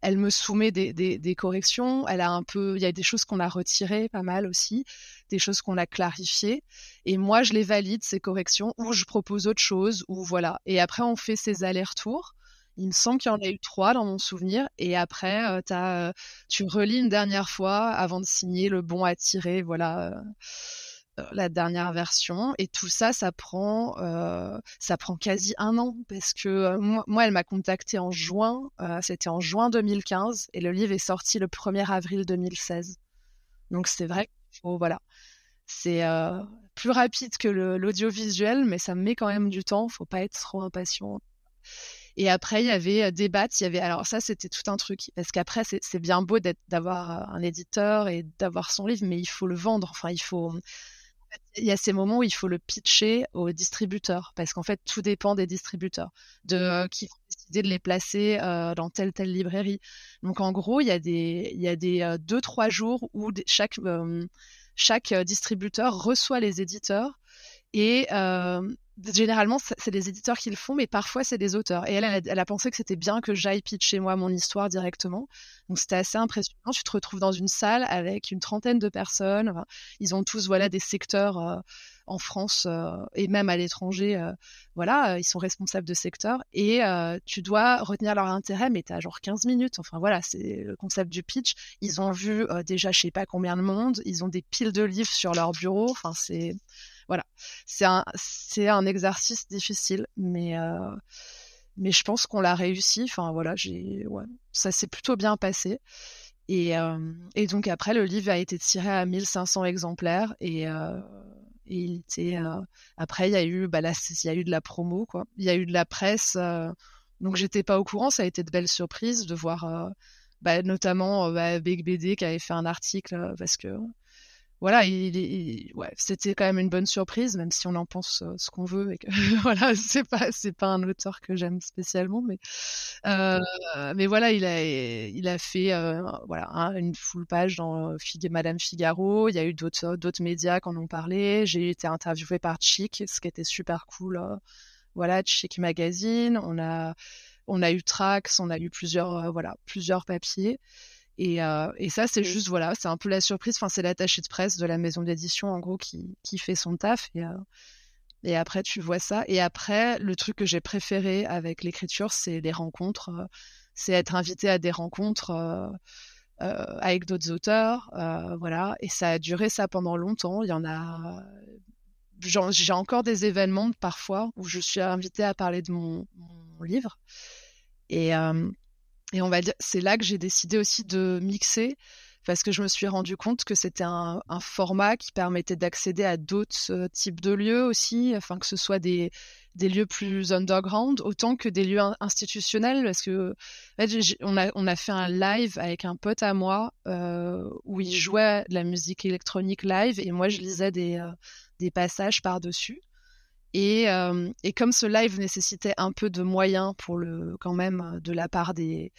Elle me soumet des, des, corrections. Elle a un peu, il y a des choses qu'on a retirées pas mal aussi, des choses qu'on a clarifiées. Et moi, je les valide ces corrections ou je propose autre chose ou voilà. Et après, on fait ces allers-retours. Il me semble qu'il y en a eu trois dans mon souvenir. Et après, euh, euh, tu relis une dernière fois avant de signer le bon à tirer. Voilà. Euh, euh, la dernière version et tout ça ça prend ça prend quasi un an parce que euh, moi, elle m'a contacté en juin c'était en juin 2015 et le livre est sorti le 1er avril 2016 donc c'est vrai qu'il voilà c'est plus rapide que l'audiovisuel mais ça me met quand même du temps faut pas être trop impatient et après, il y avait des battes. Il y avait alors ça, c'était tout un truc parce qu'après, c'est bien beau d'avoir un éditeur et d'avoir son livre, mais il faut le vendre. Enfin, il faut il y a ces moments où il faut le pitcher aux distributeurs parce qu'en fait tout dépend des distributeurs de euh, qui vont décider de les placer euh, dans telle telle librairie. Donc en gros il y a des il y a des euh, deux trois jours où chaque chaque distributeur reçoit les éditeurs et généralement, c'est des éditeurs qui le font, mais parfois c'est des auteurs. Et elle, elle, a pensé que c'était bien que j'aille pitcher moi mon histoire directement. Donc c'était assez impressionnant. Tu te retrouves dans une salle avec une trentaine de personnes. ils ont tous voilà des secteurs euh, en France euh, et même à l'étranger. Euh, voilà, ils sont responsables de secteurs et tu dois retenir leur intérêt, mais tu as genre 15 minutes. Enfin voilà, c'est le concept du pitch. Ils ont vu déjà je sais pas combien de monde. Ils ont des piles de livres sur leur bureau. Enfin c'est voilà, c'est un, c'est un exercice difficile, mais euh, mais je pense qu'on l'a réussi. Enfin voilà, j'ai, ouais, ça s'est plutôt bien passé. Et, euh, et donc après, le livre a été tiré à 1500 exemplaires et, euh, et il était. Après, il y a eu, bah là, il y a eu de la promo, quoi. Il y a eu de la presse. Donc j'étais pas au courant. Ça a été de belles surprises de voir, bah, notamment bah, Big BD qui avait fait un article parce que voilà, il, c'était quand même une bonne surprise, même si on en pense euh, ce qu'on veut et que voilà, c'est pas pas un auteur que j'aime spécialement, mais euh, voilà, il a fait euh, voilà une full page dans Madame Figaro. Il y a eu d'autres médias qui en ont parlé. J'ai été interviewée par Chic, ce qui était super cool. voilà, Chic Magazine. On a on a eu Trax, on a eu plusieurs voilà plusieurs papiers. Et, euh, et, ça, c'est juste, voilà, c'est un peu la surprise. Enfin, c'est l'attaché de presse de la maison d'édition, en gros, qui, qui fait son taf. Et, euh, et après, tu vois ça. Et après, le truc que j'ai préféré avec l'écriture, c'est les rencontres. Euh, c'est être invité à des rencontres avec d'autres auteurs. voilà. Et ça a duré ça pendant longtemps. Il y en a. J'ai encore des événements parfois où je suis invitée à parler de mon, mon livre. Et, et on va dire, c'est là que j'ai décidé aussi de mixer parce que je me suis rendu compte que c'était un, format qui permettait d'accéder à d'autres euh, types de lieux aussi, enfin que ce soit des, lieux plus underground autant que des lieux institutionnels parce que fait, on, a, on a fait un live avec un pote à moi euh, où il jouait de la musique électronique live et moi je lisais des, euh, des passages par-dessus. Et, euh, et, comme ce live nécessitait un peu de moyens pour le, quand même, de la part des,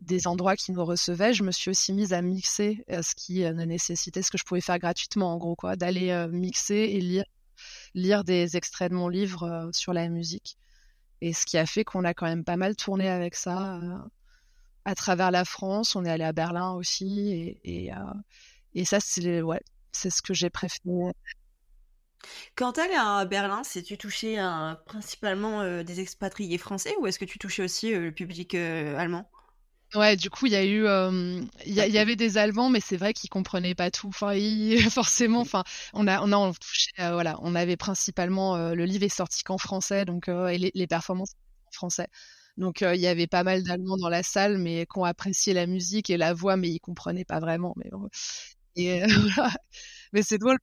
des endroits qui nous recevaient, je me suis aussi mise à mixer euh, ce qui euh, ne nécessitait ce que je pouvais faire gratuitement, en gros, quoi, d'aller mixer et lire, des extraits de mon livre sur la musique. Et ce qui a fait qu'on a quand même pas mal tourné avec ça à travers la France. On est allé à Berlin aussi, et, et, ça, c'est ouais, ce que j'ai préféré quand tu allais à Berlin, c'est tu touchais principalement euh, des expatriés français ou est-ce que tu touchais aussi euh, le public euh, allemand? Ouais, du coup, il y a eu, il y, avait des Allemands, mais c'est vrai qu'ils comprenaient pas tout. Enfin, forcément, enfin, on a, on a on touché, voilà, on avait principalement le livre est sorti qu'en français, donc et les, les, performances en français. Donc il y avait pas mal d'Allemands dans la salle, mais qui ont apprécié la musique et la voix, mais ils comprenaient pas vraiment. Mais et mais c'est drôle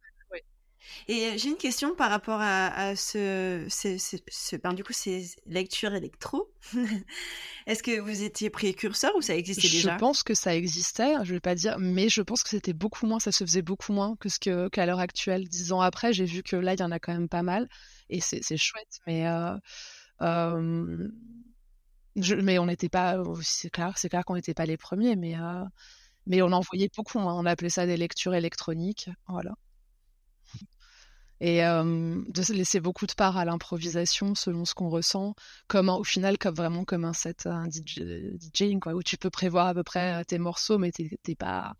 et j'ai une question par rapport à, ce, ce, ben, du coup, ces lectures électro. Est-ce que vous étiez précurseur ou ça existait déjà? Je pense que ça existait, je vais pas dire, mais je pense que c'était beaucoup moins, ça se faisait beaucoup moins que ce que qu'à l'heure actuelle. Dix ans après, j'ai vu que là, il y en a quand même pas mal et c'est chouette, mais euh, euh, je, mais on n'était pas, c'est clair, c'est clair qu'on n'était pas les premiers, mais euh, mais on en voyait beaucoup. Hein. On appelait ça des lectures électroniques, voilà et euh, de laisser beaucoup de part à l'improvisation selon ce qu'on ressent, comme au final comme vraiment comme un set un DJ, DJing quoi, où tu peux prévoir à peu près tes morceaux, mais t'es pas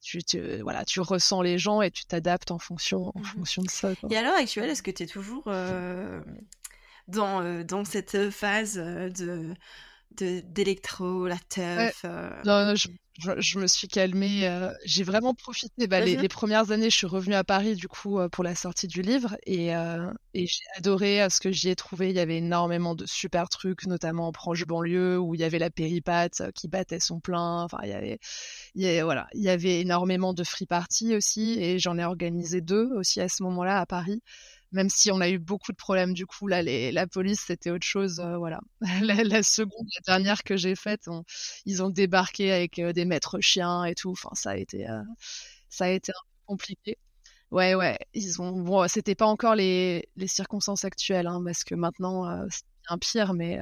tu, tu, voilà, tu ressens les gens et tu t'adaptes en fonction, en mmh fonction de ça. Quoi. Et à l'heure actuelle, est-ce que tu es toujours euh, dans, euh, dans cette phase de d'électro, la teuf non, je, je, me suis calmée. Euh, j'ai vraiment profité. Bah, les, les, premières années, je suis revenue à Paris du coup euh, pour la sortie du livre et, euh, et j'ai adoré ce que j'y ai trouvé. Il y avait énormément de super trucs, notamment en proche banlieue où il y avait la péripate qui battait son plein. Enfin, il y avait, il y avait, voilà, il y avait énormément de free party aussi et j'en ai organisé deux aussi à ce moment-là à Paris même si on a eu beaucoup de problèmes du coup là la police c'était autre chose euh, voilà. La, la, seconde la dernière que j'ai faite ils ont débarqué avec euh, des maîtres chiens et tout. Enfin ça a été euh, ça a été un peu compliqué. Ouais ouais ils ont bon c'était pas encore les, circonstances actuelles hein, parce que maintenant c'est un pire mais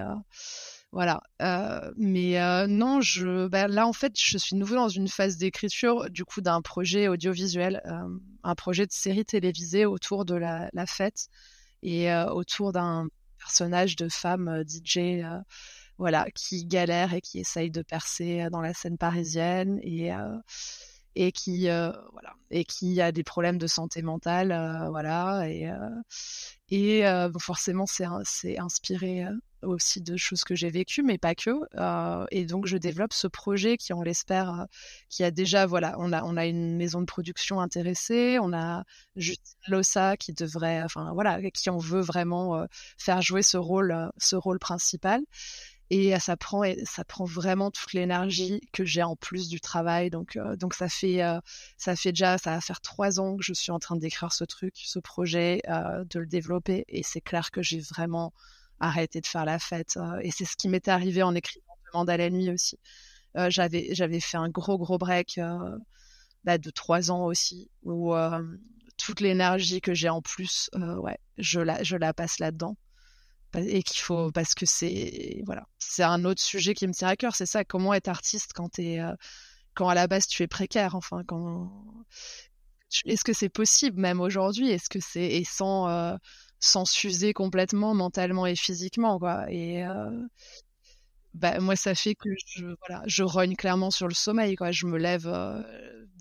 voilà. Euh, mais euh, non, je, bah, là en fait, je suis nouveau dans une phase d'écriture du coup d'un projet audiovisuel, euh, un projet de série télévisée autour de la, fête. et autour d'un personnage de femme DJ voilà, qui galère et qui essaye de percer dans la scène parisienne et et qui voilà et qui a des problèmes de santé mentale voilà et et forcément c'est c'est inspiré aussi de choses que j'ai vécues mais pas que et donc je développe ce projet qui on l'espère qui a déjà voilà on a on a une maison de production intéressée on a Justine Lossa qui devrait enfin voilà qui on veut vraiment faire jouer ce rôle ce rôle principal. Et ça prend ça prend vraiment toute l'énergie que j'ai en plus du travail. Donc donc ça fait ça fait déjà ça va faire trois ans que je suis en train d'écrire ce truc ce projet de le développer. Et c'est clair que j'ai vraiment arrêté de faire la fête et c'est ce qui m'était arrivé en écrivant Demande à la nuit aussi. J'avais j'avais fait un gros gros break bah, de trois ans aussi où toute l'énergie que j'ai en plus ouais je la je la passe là dedans et qu'il faut parce que c'est voilà c'est un autre sujet qui me tient à cœur. C'est ça comment être artiste quand t'es euh, quand à la base tu es précaire enfin quand est-ce que c'est possible même aujourd'hui? Est-ce que c'est et sans euh, sans s'user complètement mentalement et physiquement quoi et euh, bah, moi ça fait que je voilà je rogne clairement sur le sommeil quoi je me lève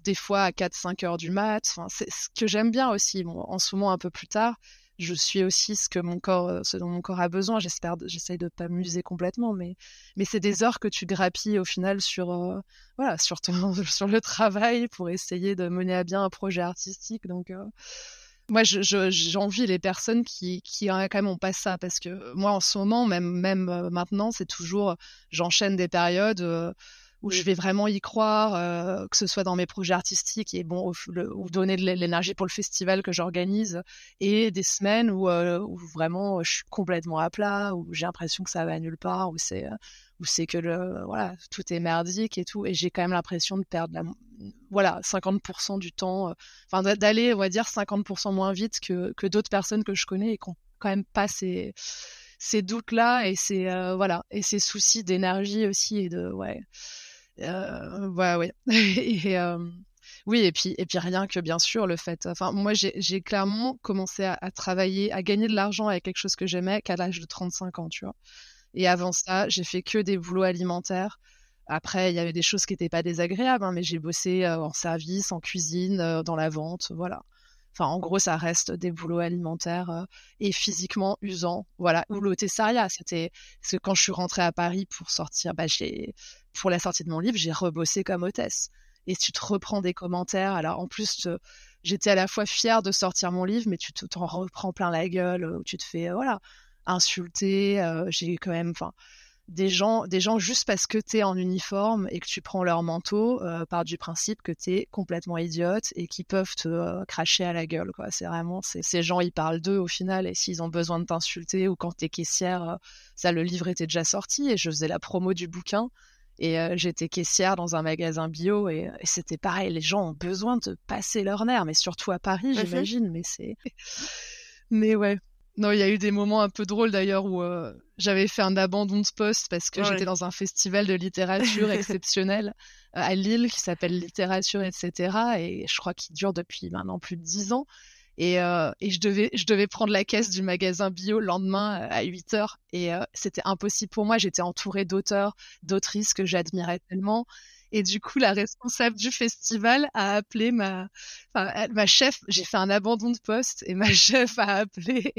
des fois à 4 5 heures du mat enfin c'est ce que j'aime bien aussi bon, en ce moment un peu plus tard je suis aussi ce que mon corps, euh, ce dont mon corps a besoin. J'espère, j'essaye de pas m'user complètement, mais mais c'est des heures que tu grappilles au final sur euh, voilà sur ton sur le travail pour essayer de mener à bien un projet artistique. Donc euh, moi, j'envie les personnes qui, qui quand même ont pas ça parce que moi en ce moment, même même maintenant, c'est toujours j'enchaîne des périodes où je vais vraiment y croire, euh, que ce soit dans mes projets artistiques et bon, ou, donner de l'énergie pour le festival que j'organise, et des semaines où, euh, où, vraiment je suis complètement à plat, où j'ai l'impression que ça va nulle part, où c'est où c'est que le voilà tout est merdique et tout, et j'ai quand même l'impression de perdre la, voilà 50% du temps, euh, enfin d'aller on va dire 50% moins vite que que d'autres personnes que je connais et qui ont quand même pas ces ces doutes là et ces voilà et ces soucis d'énergie aussi et de ouais euh, ouais, euh, oui, et puis, et puis rien que bien sûr le fait. Enfin, moi, j'ai clairement commencé à, travailler, à gagner de l'argent avec quelque chose que j'aimais qu'à l'âge de 35 ans, tu vois. Et avant ça, j'ai fait que des boulots alimentaires. Après, il y avait des choses qui n'étaient pas désagréables, hein, mais j'ai bossé euh, en service, en cuisine, euh, dans la vente, voilà. Enfin, en gros, ça reste des boulots alimentaires euh, et physiquement usants. Voilà. Ou l'hôtessariat, c'était que quand je suis rentrée à Paris pour sortir, bah, pour la sortie de mon livre, j'ai rebossé comme hôtesse. Et tu te reprends des commentaires. Alors, en plus, j'étais à la fois fière de sortir mon livre, mais tu t'en reprends plein la gueule, où tu te fais, voilà, insulter. Euh, j'ai quand même, enfin, des gens, des gens juste parce que tu es en uniforme et que tu prends leur manteau, euh, part du principe que tu es complètement idiote et qui peuvent te euh, cracher à la gueule. Quoi. C'est vraiment, ces gens, ils parlent d'eux au final et s'ils ont besoin de t'insulter ou quand tu es caissière, ça, le livre était déjà sorti et je faisais la promo du bouquin. Et j'étais caissière dans un magasin bio et, et c'était pareil, les gens ont besoin de passer leur nerf, mais surtout à Paris, j'imagine. Mais c'est, mais ouais, non, il y a eu des moments un peu drôles d'ailleurs où euh, j'avais fait un abandon de poste parce que j'étais dans un festival de littérature exceptionnel euh, à Lille qui s'appelle Littérature, etc. Et je crois qu'il dure depuis maintenant plus de dix ans. Et, euh, et, je devais je devais prendre la caisse du magasin bio le lendemain à 8 heures et c'était impossible pour moi j'étais entourée d'auteurs d'autrices que j'admirais tellement et du coup, la responsable du festival a appelé ma, enfin, ma chef. J'ai fait un abandon de poste et ma chef a appelé.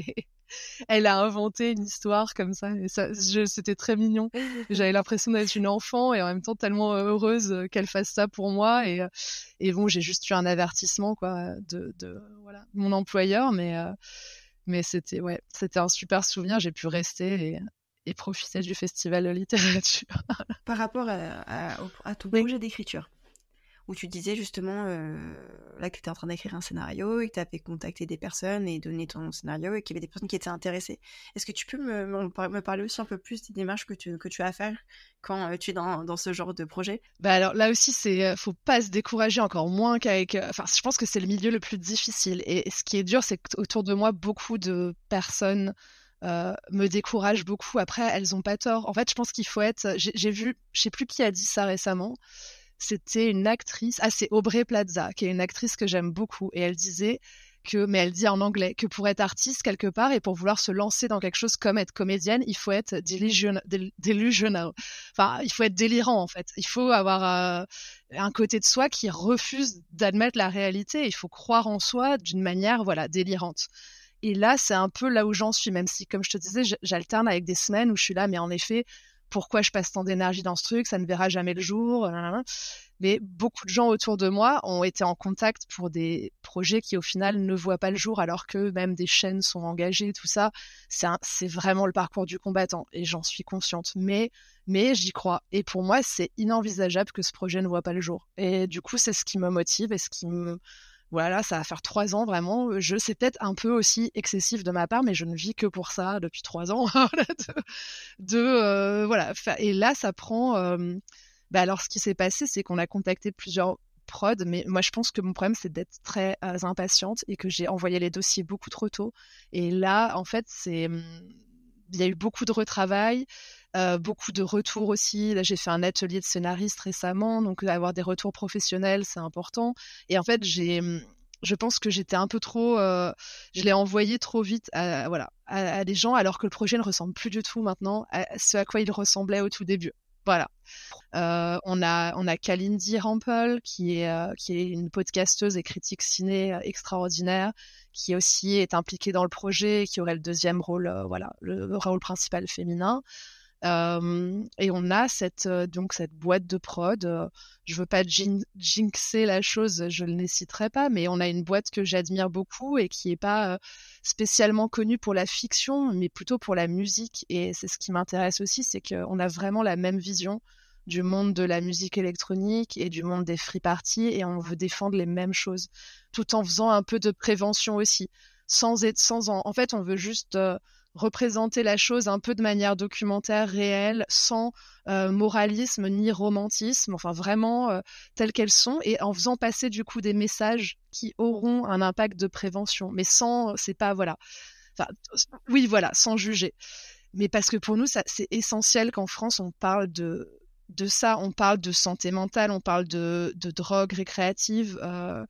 elle a inventé une histoire comme ça. Et ça, c'était très mignon. J'avais l'impression d'être une enfant et en même temps tellement heureuse qu'elle fasse ça pour moi. Et, et bon, j'ai juste eu un avertissement quoi de, de voilà mon employeur, mais euh, mais c'était ouais, c'était un super souvenir. J'ai pu rester et, et profiter du festival de littérature. Par rapport à, à, ton projet d'écriture, où tu disais justement euh, là que tu étais en train d'écrire un scénario et que tu avais contacté des personnes et donné ton scénario et qu'il y avait des personnes qui étaient intéressées. Est-ce que tu peux me, me, parler aussi un peu plus des démarches que tu, que tu as à faire quand euh, tu es dans, dans, ce genre de projet? Bah alors là aussi c'est euh, faut pas se décourager encore moins qu'avec enfin je pense que c'est le milieu le plus difficile et ce qui est dur c'est qu'autour de moi beaucoup de personnes euh, me décourage beaucoup. Après, elles ont pas tort. En fait, je pense qu'il faut être. J'ai vu, je sais plus qui a dit ça récemment. C'était une actrice. Ah, c'est Aubrey Plaza, qui est une actrice que j'aime beaucoup, et elle disait que, mais elle dit en anglais, que pour être artiste quelque part et pour vouloir se lancer dans quelque chose comme être comédienne, il faut être. Enfin, il faut être délirant en fait. Il faut avoir euh, un côté de soi qui refuse d'admettre la réalité. Il faut croire en soi d'une manière, voilà, délirante. Et là, c'est un peu là où j'en suis, même si, comme je te disais, j'alterne avec des semaines où je suis là, mais en effet, pourquoi je passe tant d'énergie dans ce truc? Ça ne verra jamais le jour mais beaucoup de gens autour de moi ont été en contact pour des projets qui au final ne voient pas le jour alors que même des chaînes sont engagées, tout ça. C'est vraiment le parcours du combattant et j'en suis consciente. Mais, mais j'y crois. Et pour moi, c'est inenvisageable que ce projet ne voit pas le jour. Et du coup, c'est ce qui me motive et ce qui me, voilà, ça va faire trois ans vraiment. Je c'est peut-être un peu aussi excessif de ma part, mais je ne vis que pour ça depuis trois ans. de, euh, voilà. Et là, ça prend. Euh, bah, alors, ce qui s'est passé, c'est qu'on a contacté plusieurs prods, mais moi, je pense que mon problème, c'est d'être très euh, impatiente et que j'ai envoyé les dossiers beaucoup trop tôt. Et là, en fait, c'est mmh, il y a eu beaucoup de retravail, euh, beaucoup de retours aussi. Là, j'ai fait un atelier de scénariste récemment, donc avoir des retours professionnels, c'est important. Et en fait, mmh, je pense que j'étais un peu trop, euh, je l'ai envoyé trop vite voilà, à, des gens, alors que le projet ne ressemble plus du tout maintenant à ce à quoi il ressemblait au tout début. Voilà. Euh, on a on a Kalindi Rampel qui est euh, qui est une podcasteuse et critique ciné euh, extraordinaire qui aussi est impliquée dans le projet et qui aurait le deuxième rôle voilà le rôle principal féminin. Et on a cette donc cette boîte de prod. je veux pas jinxer la chose, je ne les citerai pas, mais on a une boîte que j'admire beaucoup et qui est pas spécialement connue pour la fiction, mais plutôt pour la musique. Et c'est ce qui m'intéresse aussi, c'est qu'on a vraiment la même vision du monde de la musique électronique et du monde des free parties et on veut défendre les mêmes choses tout en faisant un peu de prévention aussi sans être sans en, en fait on veut juste euh, représenter la chose un peu de manière documentaire réelle sans euh, moralisme ni romantisme enfin vraiment euh, telles qu'elles sont et en faisant passer du coup des messages qui auront un impact de prévention mais sans c'est pas voilà. Oui voilà sans juger. Mais parce que pour nous, c'est essentiel qu'en France, on parle de, de ça, on parle de santé mentale, on parle de, de drogue récréative, euh,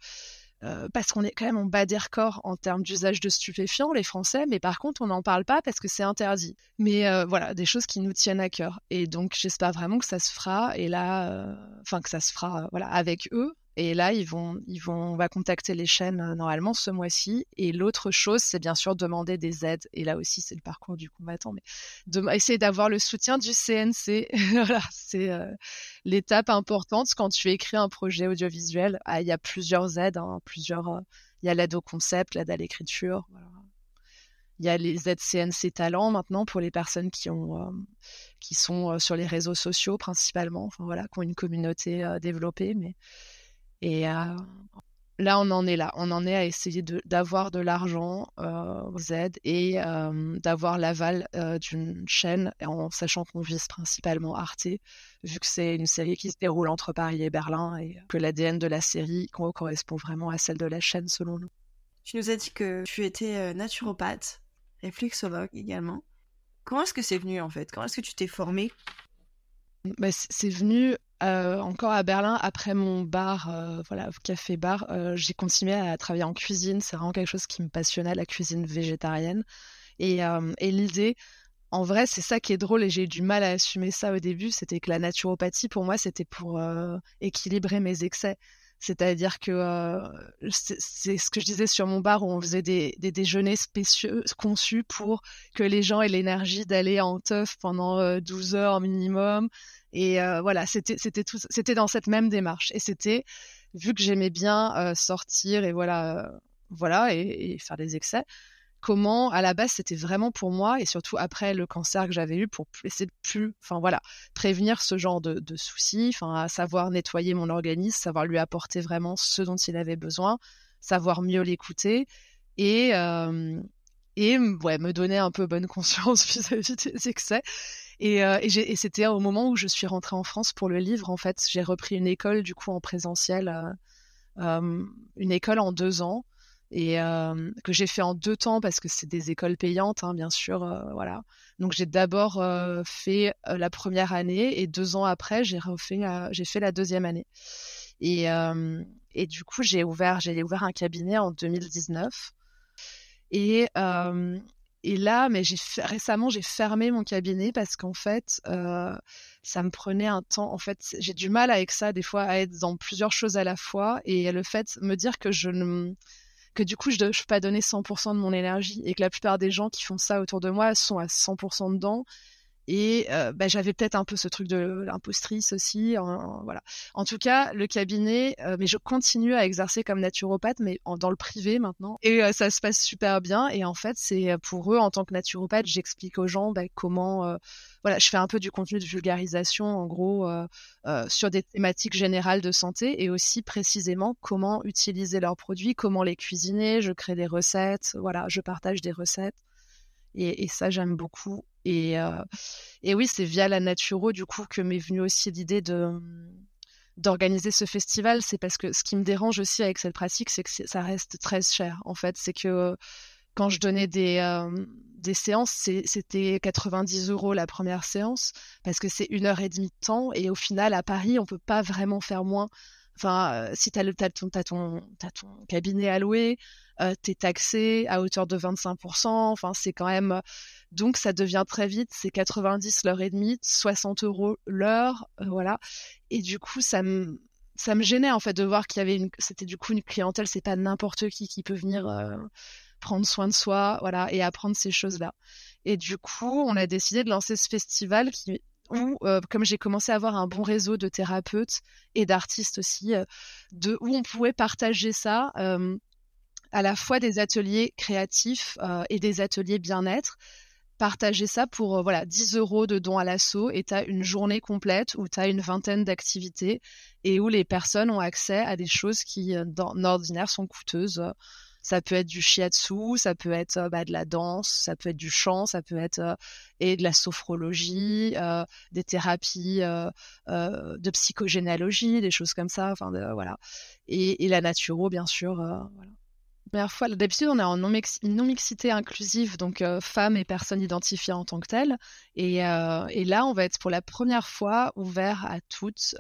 euh, parce qu'on est quand même en bas des records en termes d'usage de stupéfiants, les Français, mais par contre, on n'en parle pas parce que c'est interdit. Mais euh, voilà, des choses qui nous tiennent à cœur. Et donc, j'espère vraiment que ça se fera, et là, enfin, que ça se fera voilà, avec eux, et là, ils vont, ils vont, on va contacter les chaînes euh, normalement ce mois-ci. Et l'autre chose, c'est bien sûr demander des aides. Et là aussi, c'est le parcours du combattant, mais essayer d'avoir le soutien du CNC. voilà, c'est euh, l'étape importante quand tu écris un projet audiovisuel. Ah, il y a plusieurs aides, hein, plusieurs. Euh, il y a l'aide au concept, l'aide à l'écriture. Il y a les aides CNC Talent maintenant pour les personnes qui ont, qui sont sur les réseaux sociaux principalement. Enfin voilà, qui ont une communauté développée, mais et euh, là, on en est là. On en est à essayer d'avoir de, l'argent euh, aux aides et euh, d'avoir l'aval d'une chaîne, en sachant qu'on vise principalement Arte, vu que c'est une série qui se déroule entre Paris et Berlin et que l'ADN de la série correspond vraiment à celle de la chaîne, selon nous. Tu nous as dit que tu étais naturopathe, réflexologue également. Comment est-ce que c'est venu en fait? Comment est-ce que tu t'es formée? Bah, c'est venu euh, encore à Berlin, après mon bar, euh, voilà, café-bar, euh, j'ai continué à travailler en cuisine. C'est vraiment quelque chose qui me passionnait, la cuisine végétarienne. Et, et l'idée, en vrai, c'est ça qui est drôle et j'ai eu du mal à assumer ça au début. C'était que la naturopathie, pour moi, c'était pour équilibrer mes excès. C'est-à-dire que c'est ce que je disais sur mon bar où on faisait des, déjeuners spéciaux conçus pour que les gens aient l'énergie d'aller en teuf pendant 12 heures minimum, et voilà, c'était dans cette même démarche. Et c'était vu que j'aimais bien sortir et voilà et, faire des excès. Comment, à la base, c'était vraiment pour moi et surtout après le cancer que j'avais eu pour essayer de plus, enfin voilà, prévenir ce genre de, soucis, enfin savoir nettoyer mon organisme, savoir lui apporter vraiment ce dont il avait besoin, savoir mieux l'écouter et et ouais, me donner un peu bonne conscience vis-à-vis des excès. Et, euh, et, c'était au moment où je suis rentrée en France pour le livre. En fait, j'ai repris une école du coup en présentiel, euh, euh une école en deux ans et que j'ai fait en deux temps parce que c'est des écoles payantes, hein, bien sûr. Voilà. Donc j'ai d'abord fait la première année et deux ans après j'ai refait, j'ai fait la deuxième année. Et, Et du coup, j'ai ouvert, j'ai ouvert un cabinet en 2019. Et, et là, mais j'ai récemment, j'ai fermé mon cabinet parce qu'en fait, ça me prenait un temps. En fait, j'ai du mal avec ça, des fois, à être dans plusieurs choses à la fois. Et le fait de me dire que je ne que du coup je ne peux pas donner 100% de mon énergie et que la plupart des gens qui font ça autour de moi sont à 100% dedans et euh, bah, j'avais peut-être un peu ce truc de l'impostrice aussi. En, voilà. En tout cas, le cabinet, euh, mais je continue à exercer comme naturopathe, mais dans le privé maintenant. Et euh, ça se passe super bien. Et en fait, c'est pour eux, en tant que naturopathe, j'explique aux gens bah, comment. voilà, je fais un peu du contenu de vulgarisation, en gros, sur des thématiques générales de santé et aussi précisément comment utiliser leurs produits, comment les cuisiner. Je crée des recettes. Voilà, je partage des recettes. Et, ça, j'aime beaucoup. Et, euh, et oui, c'est via la Naturo, du coup, que m'est venue aussi l'idée de d'organiser ce festival. C'est parce que ce qui me dérange aussi avec cette pratique, c'est que ça reste très cher. En fait, c'est que quand je donnais des, euh, des séances, c'était 90 euros la première séance, parce que c'est une heure et demie de temps. Et au final, à Paris, on peut pas vraiment faire moins. Enfin, euh, si tu as, ton, cabinet louer, euh, tu es taxé à hauteur de 25%. Enfin, c'est quand même. Donc, ça devient très vite, c'est 90 l'heure et demie, 60 euros l'heure, euh, voilà. Et du coup, ça me gênait en fait de voir qu'il y avait une c'était du coup une clientèle c'est pas n'importe qui qui peut venir prendre soin de soi voilà et apprendre ces choses là et du coup on a décidé de lancer ce festival qui où, euh, comme j'ai commencé à avoir un bon réseau de thérapeutes et d'artistes aussi, euh, de où on pouvait partager ça, euh, à la fois des ateliers créatifs et des ateliers bien-être, partager ça pour voilà 10 euros de dons à l'assaut et tu as une journée complète où tu as une vingtaine d'activités et où les personnes ont accès à des choses qui, dans l'ordinaire, sont coûteuses. Ça peut être du shiatsu, ça peut être euh, bah, de la danse, ça peut être du chant, ça peut être euh, et de la sophrologie, euh, des thérapies de psychogénéalogie, des choses comme ça. Enfin voilà. Et, la naturo, bien sûr. première fois. D'habitude, on est en non-mixité inclusive, donc femmes et personnes identifiées en tant que telles. Et, là, on va être pour la première fois ouvert à toutes,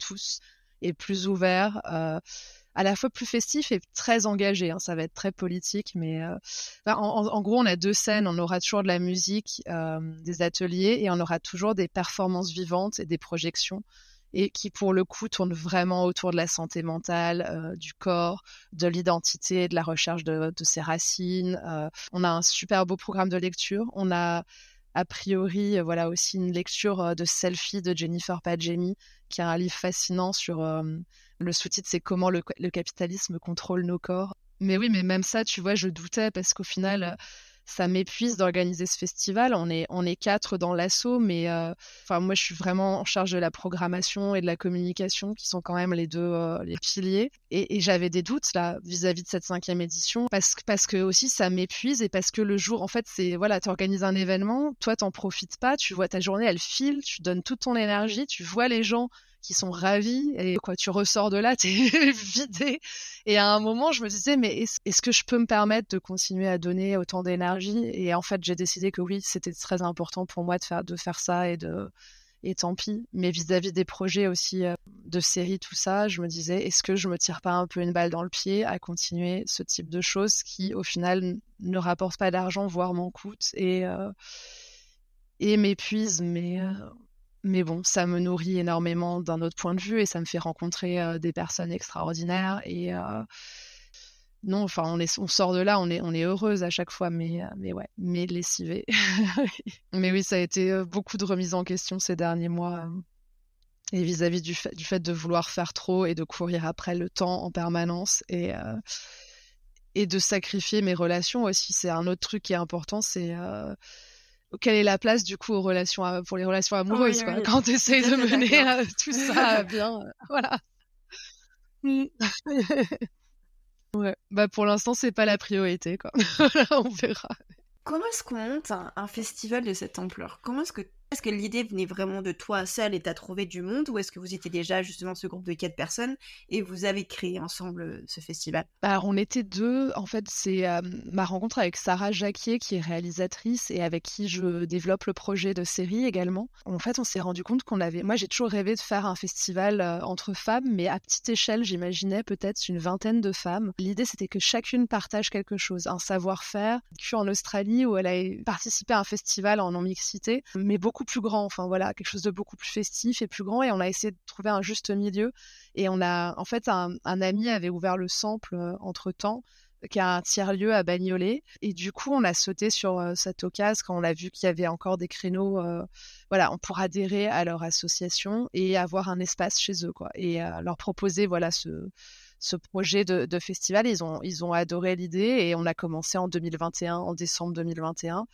tous, et plus ouvert à la fois plus festif et très engagé. Hein. Ça va être très politique, mais euh, en, gros, on a deux scènes. On aura toujours de la musique, euh, des ateliers, et on aura toujours des performances vivantes et des projections, et qui pour le coup tournent vraiment autour de la santé mentale, euh, du corps, de l'identité, de la recherche de, ses racines. on a un super beau programme de lecture. On a a priori, voilà aussi une lecture de Selfie de Jennifer Padjemi, qui est un livre fascinant sur le sous-titre, c'est comment le, capitalisme contrôle nos corps. Mais oui, mais même ça, tu vois, je doutais parce qu'au final, ça m'épuise d'organiser ce festival. On est, on est quatre dans l'assaut, mais euh, enfin, moi, je suis vraiment en charge de la programmation et de la communication, qui sont quand même les deux euh, les piliers. Et, j'avais des doutes là vis-à-vis de cette cinquième édition, parce que parce que aussi ça m'épuise et parce que le jour, en fait, c'est voilà, tu organises un événement, toi, t'en profites pas, tu vois ta journée, elle file, tu donnes toute ton énergie, tu vois les gens qui sont ravis et quoi tu ressors de là t'es vidé. Et à un moment je me disais mais est-ce que je peux me permettre de continuer à donner autant d'énergie? Et en fait j'ai décidé que oui c'était très important pour moi de faire de faire ça et de et tant pis. Mais vis-à-vis des projets aussi euh, de séries tout ça je me disais est-ce que je me tire pas un peu une balle dans le pied à continuer ce type de choses qui au final ne rapportent pas d'argent voire m'en coûtent et euh, et m'épuisent? Mais euh, mais bon, ça me nourrit énormément d'un autre point de vue et ça me fait rencontrer euh, des personnes extraordinaires. Et euh, non, enfin, on, on sort de là, on est, on est heureuse à chaque fois, mais, euh, mais ouais, mais lessivé. mais oui, ça a été beaucoup de remises en question ces derniers mois. et vis-à-vis du, fait, du fait de vouloir faire trop et de courir après le temps en permanence et, et de sacrifier mes relations aussi. C'est un autre truc qui est important, c'est quelle est la place du coup aux relations pour les relations amoureuses quoi, quand tu essayes de mener euh, tout ça. Bien. Euh, voilà. Mm. ouais. Bah pour l'instant c'est pas la priorité quoi. On verra. Comment est-ce qu'on monte un, festival de cette ampleur? Comment est-ce que Est-ce que l'idée venait vraiment de toi seul et t'as trouvé du monde ou est-ce que vous étiez déjà justement ce groupe de quatre personnes et vous avez créé ensemble euh, ce festival? Alors on était deux. En fait, c'est euh, ma rencontre avec Sarah Jacquier qui est réalisatrice et avec qui je développe le projet de série également. En fait, on s'est rendu compte qu'on avait. Moi, j'ai toujours rêvé de faire un festival euh, entre femmes, mais à petite échelle, j'imaginais peut-être une vingtaine de femmes. L'idée, c'était que chacune partage quelque chose, un savoir-faire. Suis en Australie où elle a participé à un festival en non-mixité, mais beaucoup plus grand, enfin voilà, quelque chose de beaucoup plus festif et plus grand. Et on a essayé de trouver un juste milieu. Et on a, en fait, un, ami avait ouvert le sample euh, entre temps qui a un tiers-lieu à Bagnolet. Et du coup, on a sauté sur euh, cette occasion quand on a vu qu'il y avait encore des créneaux, euh, voilà, on adhérer à leur association et avoir un espace chez eux, quoi. Et leur proposer, voilà, ce, projet de, festival. Ils ils ont adoré l'idée et on a commencé en 2021, en décembre 2021.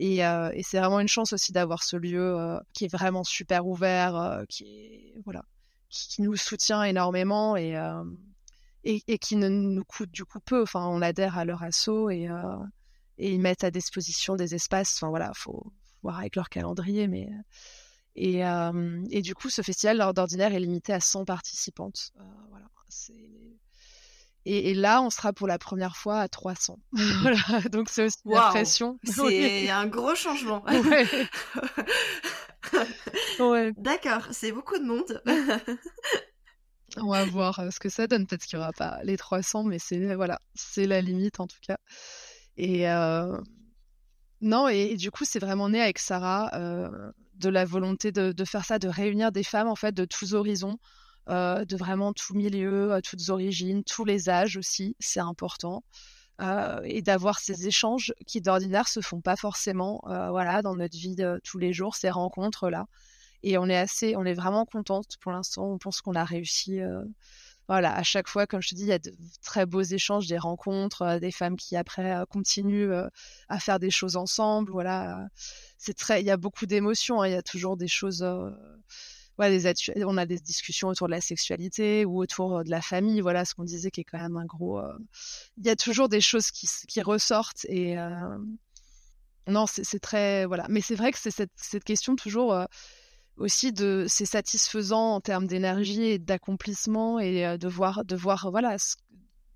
Euh, et, c'est vraiment une chance aussi d'avoir ce lieu euh, qui est vraiment super ouvert, euh, qui voilà, qui, nous soutient énormément et, et, qui ne nous coûte du coup peu. Enfin, on adhère à leur assaut et, ils mettent à disposition des espaces. Enfin voilà, faut voir avec leur calendrier, mais et, du coup, ce festival d'ordinaire est limité à 100 participantes. voilà, et, là, on sera pour la première fois à 300. voilà, donc c'est aussi wow. la pression. C'est un gros changement. Ouais. D'accord, c'est beaucoup de monde. on va voir euh, ce que ça donne. Peut-être qu'il n'y aura pas les 300, mais c'est voilà, c'est la limite en tout cas. Et euh... non, et, du coup, c'est vraiment né avec Sarah euh, de la volonté de, de, faire ça, de réunir des femmes en fait de tous horizons euh, de vraiment tout milieu, euh, toutes origines, tous les âges aussi, c'est important. Euh, et d'avoir ces échanges qui d'ordinaire se font pas forcément voilà dans notre vie tous les jours ces rencontres là et on est assez on est vraiment contente pour l'instant on pense qu'on a réussi voilà à chaque fois comme je te dis il y a de très beaux échanges des rencontres des femmes qui après continuent à faire des choses ensemble voilà c'est très il y a beaucoup d'émotions hein. il y a toujours des choses on a des discussions autour de la sexualité ou autour euh, de la famille, voilà ce qu'on disait qui est quand même un gros. Euh, il y a toujours des choses qui, qui ressortent et euh, non, c'est très voilà. Mais c'est vrai que c'est cette, cette, question toujours aussi de c'est satisfaisant en termes d'énergie et d'accomplissement et de voir de voir voilà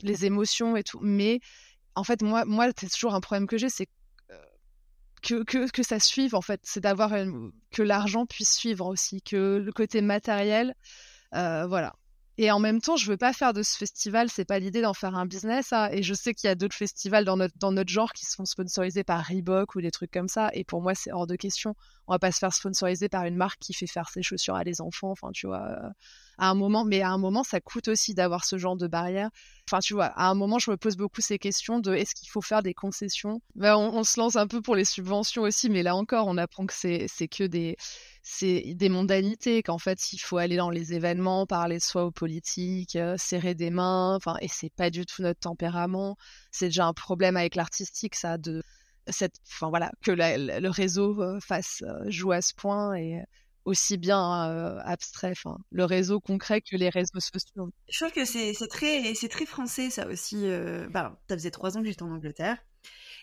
les émotions et tout. Mais en fait moi moi c'est toujours un problème que j'ai c'est que, que, ça suive en fait, c'est d'avoir que l'argent puisse suivre aussi, que le côté matériel, euh, voilà. Et en même temps, je veux pas faire de ce festival, c'est pas l'idée d'en faire un business. Hein. Et je sais qu'il y a d'autres festivals dans notre, dans notre genre qui se font sponsoriser par Reebok ou des trucs comme ça. Et pour moi, c'est hors de question. On va pas se faire sponsoriser par une marque qui fait faire ses chaussures à des enfants. Enfin, tu vois, euh, à un moment, mais à un moment, ça coûte aussi d'avoir ce genre de barrière. Enfin, tu vois, à un moment, je me pose beaucoup ces questions de est-ce qu'il faut faire des concessions? Ben, on, se lance un peu pour les subventions aussi, mais là encore, on apprend que c'est que des des mondanités, qu'en fait, il faut aller dans les événements, parler soit aux politiques, euh, serrer des mains, enfin, et c'est pas du tout notre tempérament. C'est déjà un problème avec l'artistique, ça, de cette, enfin voilà, que le réseau euh, fasse euh, jouer à ce point et aussi bien euh, abstrait, le réseau concret que les réseaux sociaux. Je trouve que c'est très, français ça aussi. Euh, bah, ça faisait trois ans que j'étais en Angleterre.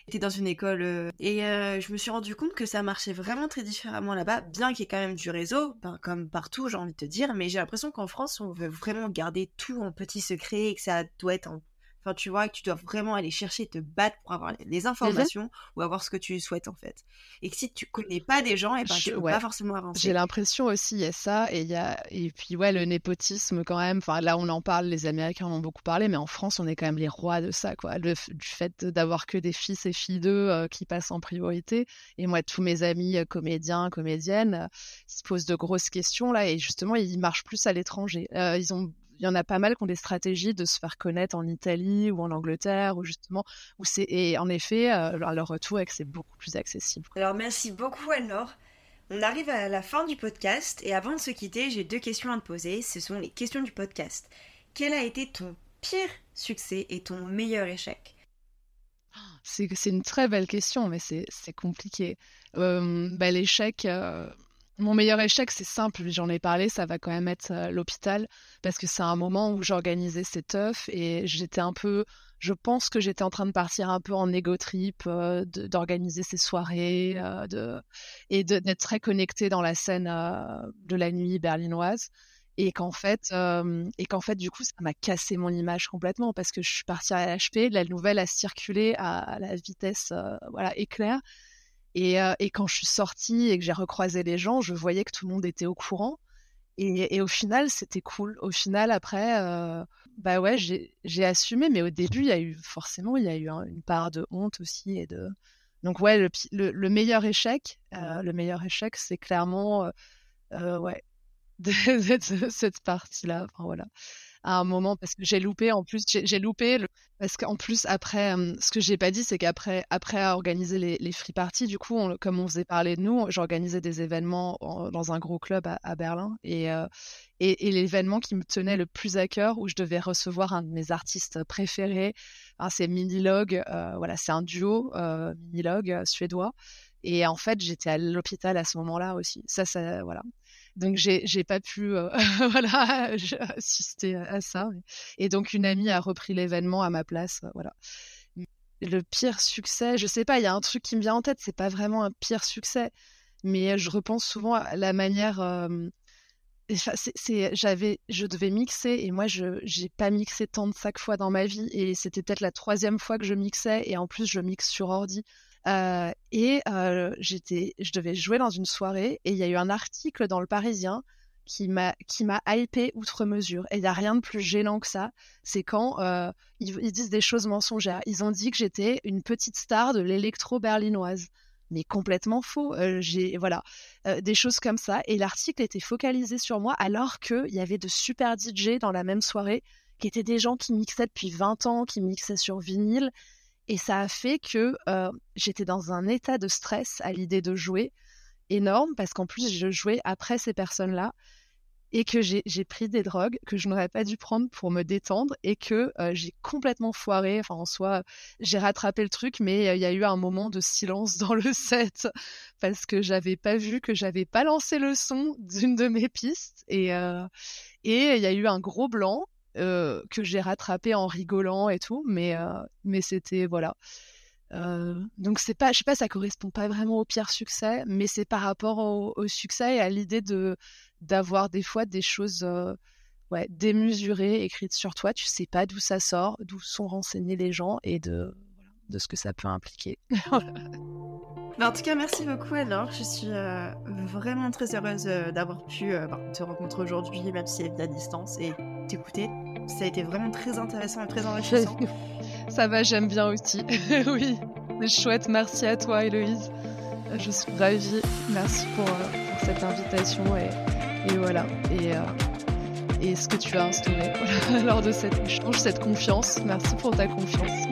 J'étais dans une école euh, et je me suis rendu compte que ça marchait vraiment très différemment là-bas, bien qu'il y ait quand même du réseau, ben, comme partout, j'ai envie de te dire. Mais j'ai l'impression qu'en France, on veut vraiment garder tout en petit secret et que ça doit être en Enfin, tu vois que tu dois vraiment aller chercher, te battre pour avoir les mhm. informations ou avoir ce que tu souhaites en fait. Et que si tu connais pas des gens, et ben, tu peux pas forcément avancer. J'ai l'impression aussi, il y a ça, et il y a et puis ouais, le népotisme quand même. Enfin, là, on en parle, les Américains en ont beaucoup parlé, mais en France, on est quand même les rois de ça, quoi. Le, du fait d'avoir que des fils et filles d'eux euh, qui passent en priorité. Et moi, tous mes amis euh, comédiens, comédiennes, euh, ils se posent de grosses questions là, et justement, ils marchent plus à l'étranger. ils ont il y en a pas mal qui ont des stratégies de se faire connaître en Italie ou en Angleterre, ou justement, où c'est, et en effet, euh, leur retour est que c'est beaucoup plus accessible. Alors merci beaucoup Anne-Laure. On arrive à la fin du podcast et avant de se quitter, j'ai deux questions à te poser. Ce sont les questions du podcast. Quel a été ton pire succès et ton meilleur échec? C'est, une très belle question, mais c'est, compliqué. Euh, bah, l'échec, euh, Mon meilleur échec, c'est simple, j'en ai parlé, ça va quand même être l'hôpital, parce que c'est un moment où j'organisais ces teufs et j'étais un peu, je pense que j'étais en train de partir un peu en égo trip, d'organiser ces soirées de, et d'être très connectée dans la scène de la nuit berlinoise. Et qu'en fait fait du coup ça m'a cassé mon image complètement parce que je suis partie à l'HP, la nouvelle a circulé à, la vitesse voilà éclair et, et, quand je suis sortie et que j'ai recroisé les gens, je voyais que tout le monde était au courant et, et au final c'était cool. Au final après bah ouais j'ai assumé mais au début il y a eu forcément il y a eu une part de honte aussi et de donc ouais le, le, le meilleur échec le meilleur échec c'est clairement ouais de, cette partie-là. Enfin, voilà. À un moment, parce que j'ai loupé, en plus, j'ai loupé, parce qu'en plus, après, ce que j'ai pas dit, c'est qu'après après organiser les, free parties, du coup, comme on faisait parler de nous, j'organisais des événements dans un gros club à, Berlin. Et, et, l'événement qui me tenait le plus à cœur, où je devais recevoir un de mes artistes préférés, hein, c'est Minilog. Euh, voilà, c'est un duo, euh, Minilog suédois. Et en fait, j'étais à l'hôpital à ce moment-là aussi. Ça, ça, voilà. Donc j'ai pas pu euh, voilà assister à ça. Et donc une amie a repris l'événement à ma place. Euh, voilà. Le pire succès, je sais pas, il y a un truc qui me vient en tête. C'est pas vraiment un pire succès, mais je repense souvent à la manière. Euh, j'avais, je devais mixer et moi je j'ai pas mixé tant de cinq fois dans ma vie et c'était peut-être la troisième fois que je mixais et en plus je mixe sur ordi. Euh, et euh, j'étais, je devais jouer dans une soirée et il y a eu un article dans le Parisien qui m'a qui m'a hypé outre mesure. Et il n'y a rien de plus gênant que ça. C'est quand euh, ils, disent des choses mensongères. Ils ont dit que j'étais une petite star de l'électro berlinoise. Mais complètement faux. j'ai voilà des choses comme ça. Et l'article était focalisé sur moi alors qu'il y avait de super DJ dans la même soirée qui étaient des gens qui mixaient depuis 20 ans, qui mixaient sur vinyle et ça a fait que j'étais dans un état de stress à l'idée de jouer énorme, parce qu'en plus, je jouais après ces personnes-là, et que j'ai pris des drogues que je n'aurais pas dû prendre pour me détendre, et que j'ai complètement foiré. Enfin, en soi, j'ai rattrapé le truc, mais il y a eu un moment de silence dans le set, parce que j'avais pas vu que j'avais pas lancé le son d'une de mes pistes, et et il y a eu un gros blanc euh, que j'ai rattrapé en rigolant et tout, mais euh, c'était voilà. Euh, donc c'est pas, je sais pas, ça correspond pas vraiment au pire succès, mais c'est par rapport au, succès et à l'idée de d'avoir des fois des choses démesurées écrites sur toi. Tu sais pas d'où ça sort, d'où sont renseignés les gens et de de ce que ça peut impliquer. Bah, en tout cas, merci beaucoup alors. Je suis vraiment très heureuse d'avoir pu bah, te rencontrer aujourd'hui, même si c'est à distance, et t'écouter. Ça a été vraiment très intéressant et très enrichissant. Ça va, j'aime bien aussi. oui, c'est chouette. Merci à toi, Héloïse. Je suis ravie. Merci pour, euh, cette invitation et, voilà. Et, euh, et ce que tu as instauré lors de cet échange, cette confiance. Merci pour ta confiance.